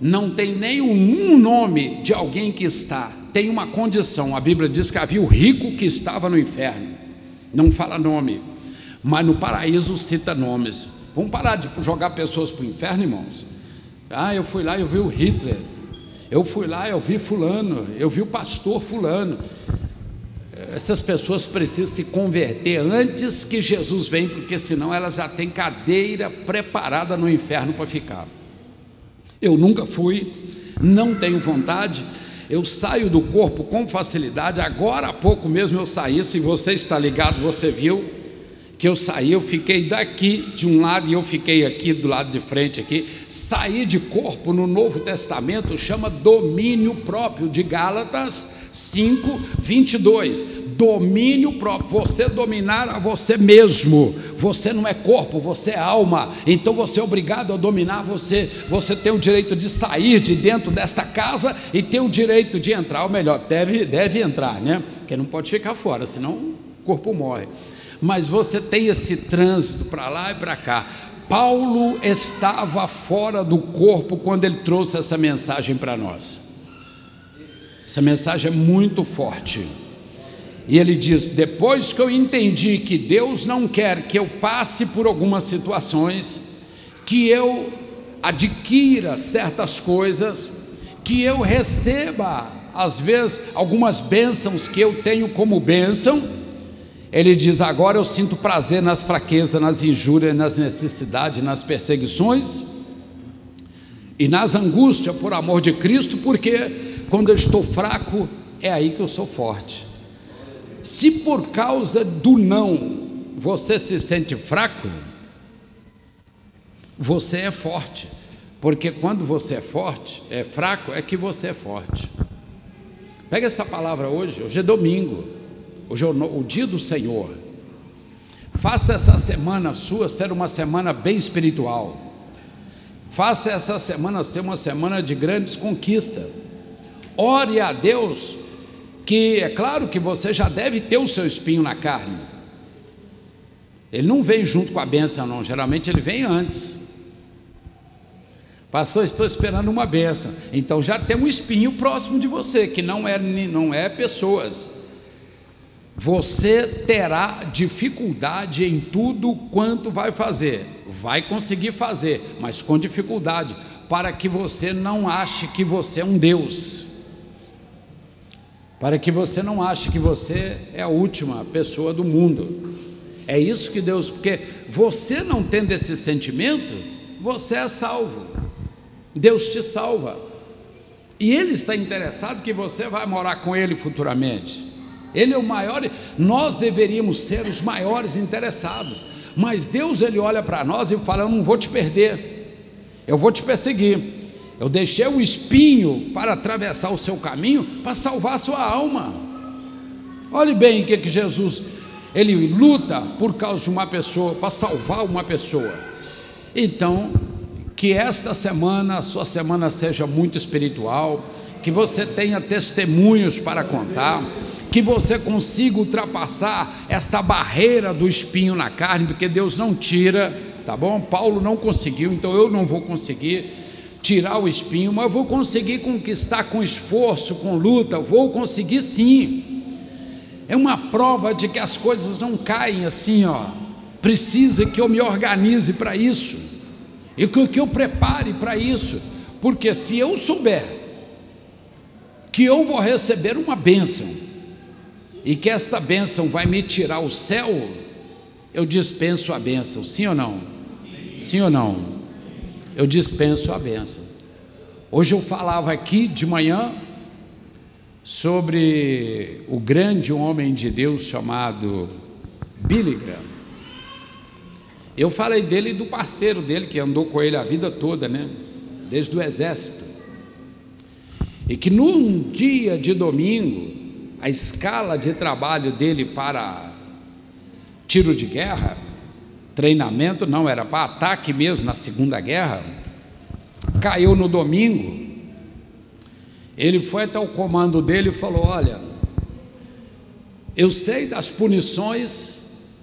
não tem nenhum nome de alguém que está. Tem uma condição. A Bíblia diz que havia o rico que estava no inferno. Não fala nome, mas no paraíso cita nomes. Vamos parar de jogar pessoas para o inferno, irmãos. Ah, eu fui lá, eu vi o Hitler. Eu fui lá, eu vi fulano, eu vi o pastor fulano. Essas pessoas precisam se converter antes que Jesus venha, porque senão elas já têm cadeira preparada no inferno para ficar. Eu nunca fui, não tenho vontade, eu saio do corpo com facilidade. Agora há pouco mesmo eu saí, se você está ligado, você viu que eu saí, eu fiquei daqui de um lado e eu fiquei aqui do lado de frente aqui. Sair de corpo no Novo Testamento chama domínio próprio de Gálatas 5, 22. Domínio próprio, você dominar a você mesmo. Você não é corpo, você é alma. Então você é obrigado a dominar você. Você tem o direito de sair de dentro desta casa e tem o direito de entrar, ou melhor, deve, deve entrar, né? Porque não pode ficar fora, senão o corpo morre mas você tem esse trânsito para lá e para cá. Paulo estava fora do corpo quando ele trouxe essa mensagem para nós. Essa mensagem é muito forte. E ele diz: depois que eu entendi que Deus não quer que eu passe por algumas situações, que eu adquira certas coisas, que eu receba, às vezes, algumas bênçãos que eu tenho como bênção, ele diz: agora eu sinto prazer nas fraquezas, nas injúrias, nas necessidades, nas perseguições e nas angústias por amor de Cristo, porque quando eu estou fraco, é aí que eu sou forte. Se por causa do não você se sente fraco, você é forte, porque quando você é forte, é fraco, é que você é forte. Pega esta palavra hoje, hoje é domingo, hoje é o, dia do Senhor. Faça essa semana sua ser uma semana bem espiritual. Faça essa semana ser uma semana de grandes conquistas. Ore a Deus que é claro que você já deve ter o seu espinho na carne. Ele não vem junto com a benção, não, geralmente ele vem antes. Pastor, estou esperando uma benção. Então já tem um espinho próximo de você, que não é, não é pessoas. Você terá dificuldade em tudo quanto vai fazer. Vai conseguir fazer, mas com dificuldade, para que você não ache que você é um Deus para que você não ache que você é a última pessoa do mundo. É isso que Deus, porque você não tendo esse sentimento, você é salvo. Deus te salva. E Ele está interessado que você vai morar com Ele futuramente. Ele é o maior, nós deveríamos ser os maiores interessados. Mas Deus ele olha para nós e fala: Eu não vou te perder, eu vou te perseguir. Eu deixei o espinho para atravessar o seu caminho para salvar a sua alma. Olhe bem o que, que Jesus ele luta por causa de uma pessoa, para salvar uma pessoa. Então, que esta semana, a sua semana seja muito espiritual, que você tenha testemunhos para contar, que você consiga ultrapassar esta barreira do espinho na carne, porque Deus não tira, tá bom? Paulo não conseguiu, então eu não vou conseguir tirar o espinho, mas vou conseguir conquistar com esforço, com luta, vou conseguir sim. É uma prova de que as coisas não caem assim, ó. Precisa que eu me organize para isso e que, que eu prepare para isso, porque se eu souber que eu vou receber uma bênção e que esta bênção vai me tirar o céu, eu dispenso a bênção, sim ou não? Sim ou não? eu dispenso a benção. Hoje eu falava aqui de manhã sobre o grande homem de Deus chamado Billy Graham. Eu falei dele e do parceiro dele que andou com ele a vida toda, né? Desde o exército. E que num dia de domingo, a escala de trabalho dele para tiro de guerra treinamento, não, era para ataque mesmo na Segunda Guerra. Caiu no domingo. Ele foi até o comando dele e falou: Olha, eu sei das punições,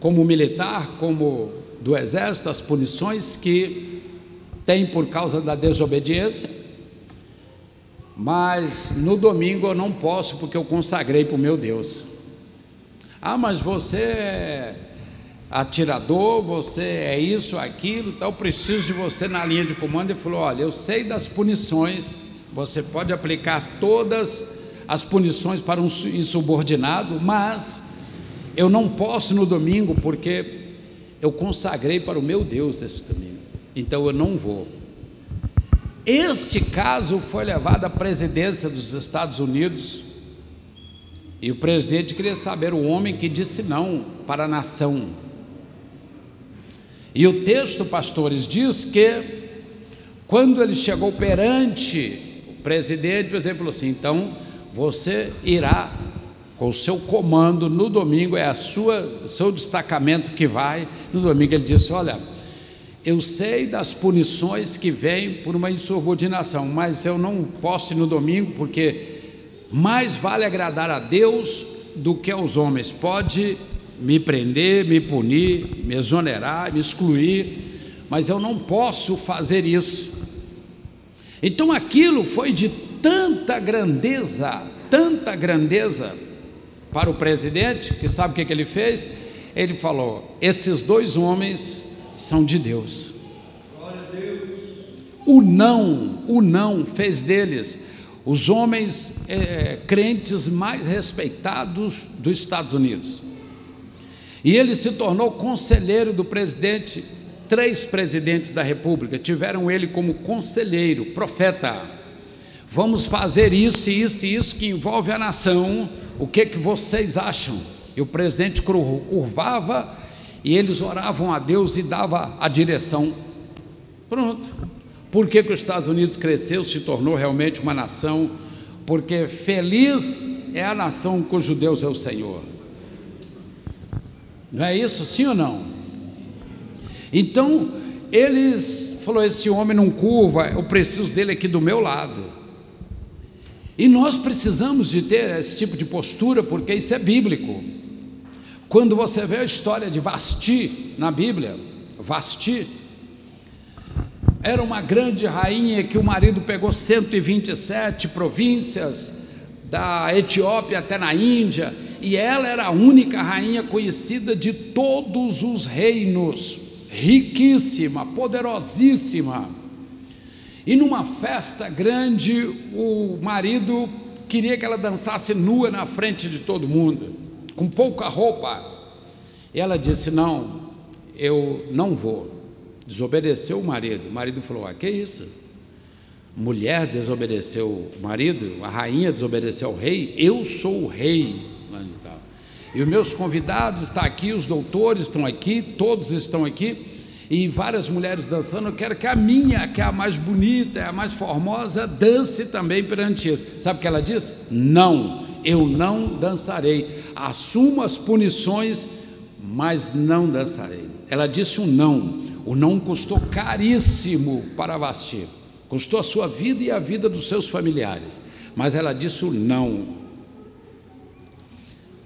como militar, como do exército, as punições que tem por causa da desobediência, mas no domingo eu não posso porque eu consagrei para o meu Deus. Ah, mas você é atirador, você é isso, aquilo, então preciso de você na linha de comando. Ele falou: Olha, eu sei das punições, você pode aplicar todas as punições para um insubordinado, mas eu não posso no domingo porque eu consagrei para o meu Deus esse domingo, então eu não vou. Este caso foi levado à presidência dos Estados Unidos e o presidente queria saber o homem que disse não para a nação. E o texto, pastores, diz que quando ele chegou perante o presidente, o presidente falou assim: então você irá com o seu comando no domingo, é a sua, o seu destacamento que vai. No domingo ele disse: Olha, eu sei das punições que vêm por uma insubordinação, mas eu não posso ir no domingo porque mais vale agradar a Deus do que aos homens. Pode me prender, me punir, me exonerar, me excluir, mas eu não posso fazer isso. Então aquilo foi de tanta grandeza, tanta grandeza para o presidente, que sabe o que, que ele fez? Ele falou: esses dois homens são de Deus. O não, o não fez deles os homens é, crentes mais respeitados dos Estados Unidos. E ele se tornou conselheiro do presidente. Três presidentes da República tiveram ele como conselheiro, profeta. Vamos fazer isso, isso e isso que envolve a nação. O que, que vocês acham? E o presidente curvava e eles oravam a Deus e dava a direção. Pronto. Por que, que os Estados Unidos cresceu, se tornou realmente uma nação? Porque feliz é a nação cujo Deus é o Senhor. Não é isso, sim ou não? Então, eles falou: esse homem não curva, eu preciso dele aqui do meu lado. E nós precisamos de ter esse tipo de postura, porque isso é bíblico. Quando você vê a história de Vasti na Bíblia, Vasti, era uma grande rainha que o marido pegou 127 províncias, da Etiópia até na Índia, e ela era a única rainha conhecida de todos os reinos, riquíssima, poderosíssima. E numa festa grande, o marido queria que ela dançasse nua na frente de todo mundo, com pouca roupa. Ela disse: Não, eu não vou desobedeceu o marido. O marido falou: Ah, que isso? Mulher desobedeceu o marido, a rainha desobedeceu ao rei, eu sou o rei. E os meus convidados estão aqui, os doutores estão aqui, todos estão aqui, e várias mulheres dançando. Eu quero que a minha, que é a mais bonita, é a mais formosa, dance também perante isso. Sabe o que ela disse? Não, eu não dançarei. Assumo as punições, mas não dançarei. Ela disse um não. O não custou caríssimo para Vasti, custou a sua vida e a vida dos seus familiares, mas ela disse o não.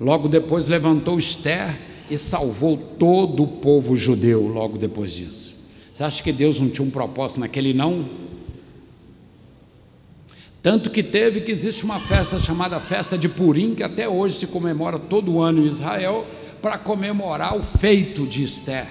Logo depois levantou Esther e salvou todo o povo judeu, logo depois disso. Você acha que Deus não tinha um propósito naquele não? Tanto que teve que existe uma festa chamada Festa de Purim, que até hoje se comemora todo ano em Israel, para comemorar o feito de Esther.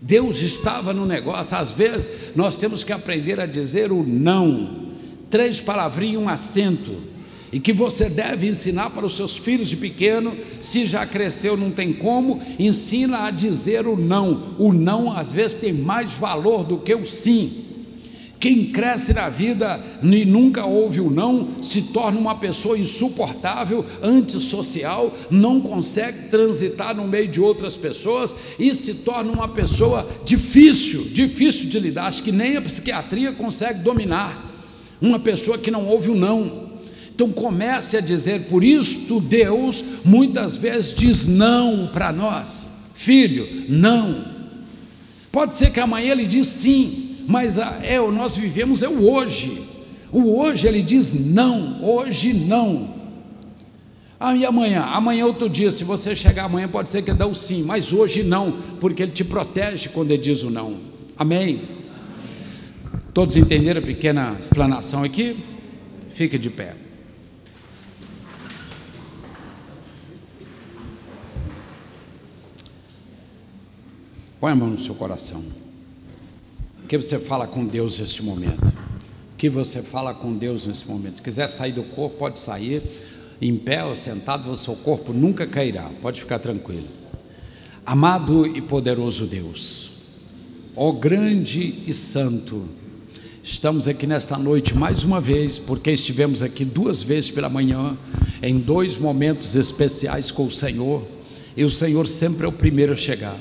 Deus estava no negócio. Às vezes nós temos que aprender a dizer o não. Três palavrinhas, um acento. E que você deve ensinar para os seus filhos de pequeno, se já cresceu, não tem como, ensina a dizer o não. O não às vezes tem mais valor do que o sim. Quem cresce na vida e nunca ouve o não, se torna uma pessoa insuportável, antissocial, não consegue transitar no meio de outras pessoas e se torna uma pessoa difícil, difícil de lidar. Acho que nem a psiquiatria consegue dominar. Uma pessoa que não ouve o não. Então comece a dizer, por isto Deus muitas vezes diz não para nós. Filho, não. Pode ser que amanhã ele diz sim mas é, nós vivemos é o hoje. O hoje ele diz não, hoje não. Ah, e amanhã? Amanhã outro dia, se você chegar amanhã, pode ser que dê o sim, mas hoje não, porque ele te protege quando ele diz o não. Amém? Todos entenderam a pequena explanação aqui? Fique de pé. Põe a mão no seu coração que você fala com Deus neste momento? O que você fala com Deus nesse momento? Se quiser sair do corpo, pode sair. Em pé ou sentado, o seu corpo nunca cairá. Pode ficar tranquilo. Amado e poderoso Deus, ó grande e santo, estamos aqui nesta noite mais uma vez, porque estivemos aqui duas vezes pela manhã, em dois momentos especiais com o Senhor, e o Senhor sempre é o primeiro a chegar.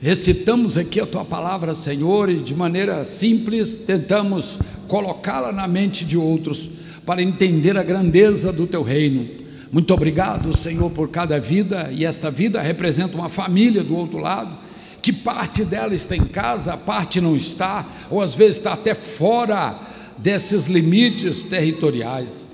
Recitamos aqui a tua palavra, Senhor, e de maneira simples tentamos colocá-la na mente de outros para entender a grandeza do teu reino. Muito obrigado, Senhor, por cada vida, e esta vida representa uma família do outro lado, que parte dela está em casa, parte não está, ou às vezes está até fora desses limites territoriais.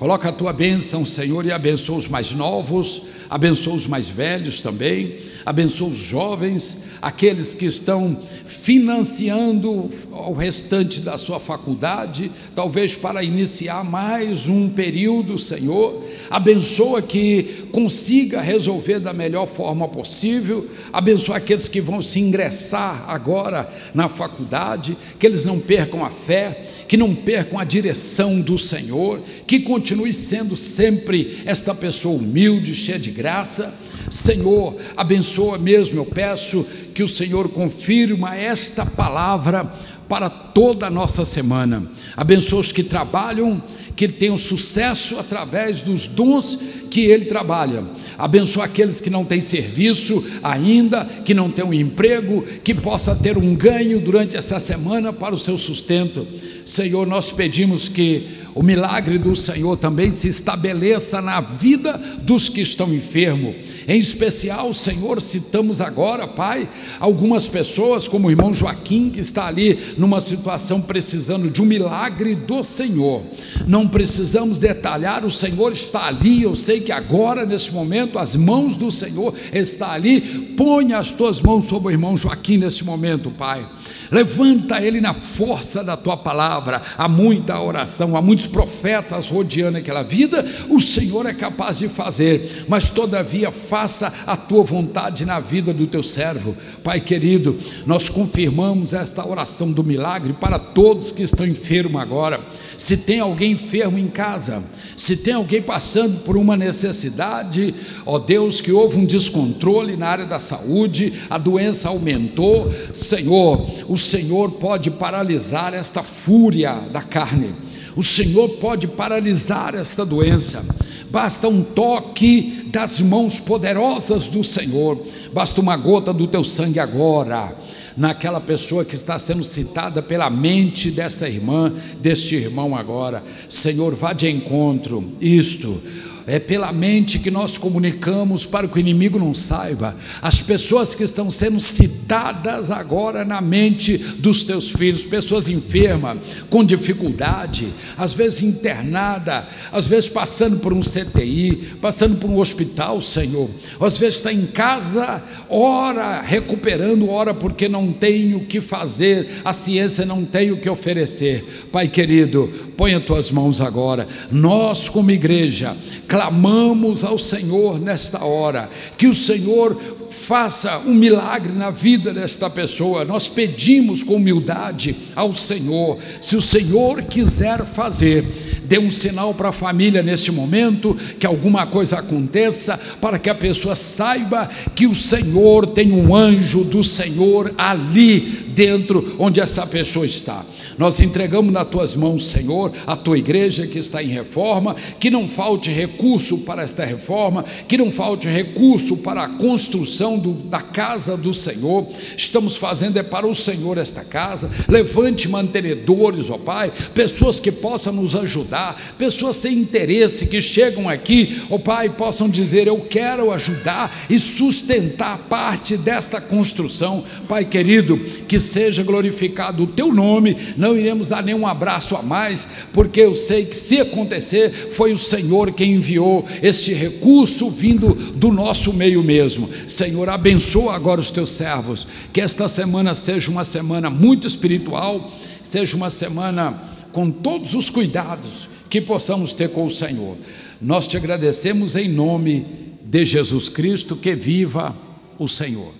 Coloca a tua bênção, Senhor, e abençoa os mais novos, abençoa os mais velhos também, abençoa os jovens, aqueles que estão financiando o restante da sua faculdade, talvez para iniciar mais um período, Senhor. Abençoa que consiga resolver da melhor forma possível. Abençoa aqueles que vão se ingressar agora na faculdade, que eles não percam a fé que não percam a direção do Senhor, que continue sendo sempre esta pessoa humilde, cheia de graça. Senhor, abençoa mesmo, eu peço que o Senhor confirma esta palavra para toda a nossa semana. Abençoa os que trabalham, que tenham sucesso através dos dons que ele trabalha. Abençoa aqueles que não têm serviço ainda, que não têm um emprego, que possa ter um ganho durante essa semana para o seu sustento. Senhor, nós pedimos que o milagre do Senhor também se estabeleça na vida dos que estão enfermos. Em especial, Senhor, citamos agora, Pai, algumas pessoas, como o irmão Joaquim, que está ali numa situação precisando de um milagre do Senhor. Não precisamos detalhar, o Senhor está ali. Eu sei que agora, nesse momento, as mãos do Senhor estão ali. Ponha as tuas mãos sobre o irmão Joaquim nesse momento, Pai. Levanta ele na força da tua palavra. Há muita oração, há muitos profetas rodeando aquela vida. O Senhor é capaz de fazer, mas todavia faça a tua vontade na vida do teu servo. Pai querido, nós confirmamos esta oração do milagre para todos que estão enfermos agora. Se tem alguém enfermo em casa, se tem alguém passando por uma necessidade, ó Deus, que houve um descontrole na área da saúde, a doença aumentou, Senhor, o Senhor pode paralisar esta fúria da carne, o Senhor pode paralisar esta doença. Basta um toque das mãos poderosas do Senhor, basta uma gota do teu sangue agora naquela pessoa que está sendo citada pela mente desta irmã, deste irmão agora. Senhor, vá de encontro, isto é pela mente que nós comunicamos para que o inimigo não saiba. As pessoas que estão sendo citadas agora na mente dos teus filhos, pessoas enfermas, com dificuldade, às vezes internada, às vezes passando por um CTI, passando por um hospital, Senhor. Às vezes está em casa, ora recuperando, ora porque não tem o que fazer, a ciência não tem o que oferecer. Pai querido, põe as tuas mãos agora. Nós, como igreja, clamamos ao Senhor nesta hora, que o Senhor faça um milagre na vida desta pessoa. Nós pedimos com humildade ao Senhor, se o Senhor quiser fazer, dê um sinal para a família neste momento, que alguma coisa aconteça, para que a pessoa saiba que o Senhor tem um anjo do Senhor ali dentro onde essa pessoa está. Nós entregamos nas tuas mãos, Senhor, a tua igreja que está em reforma, que não falte recurso para esta reforma, que não falte recurso para a construção do, da casa do Senhor. Estamos fazendo é para o Senhor esta casa. Levante mantenedores, ó Pai, pessoas que possam nos ajudar, pessoas sem interesse que chegam aqui, ó Pai, possam dizer: Eu quero ajudar e sustentar parte desta construção. Pai querido, que seja glorificado o teu nome, não não iremos dar nenhum abraço a mais, porque eu sei que se acontecer, foi o Senhor quem enviou este recurso vindo do nosso meio mesmo. Senhor, abençoa agora os teus servos, que esta semana seja uma semana muito espiritual, seja uma semana com todos os cuidados que possamos ter com o Senhor. Nós te agradecemos em nome de Jesus Cristo, que viva o Senhor.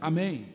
Amém.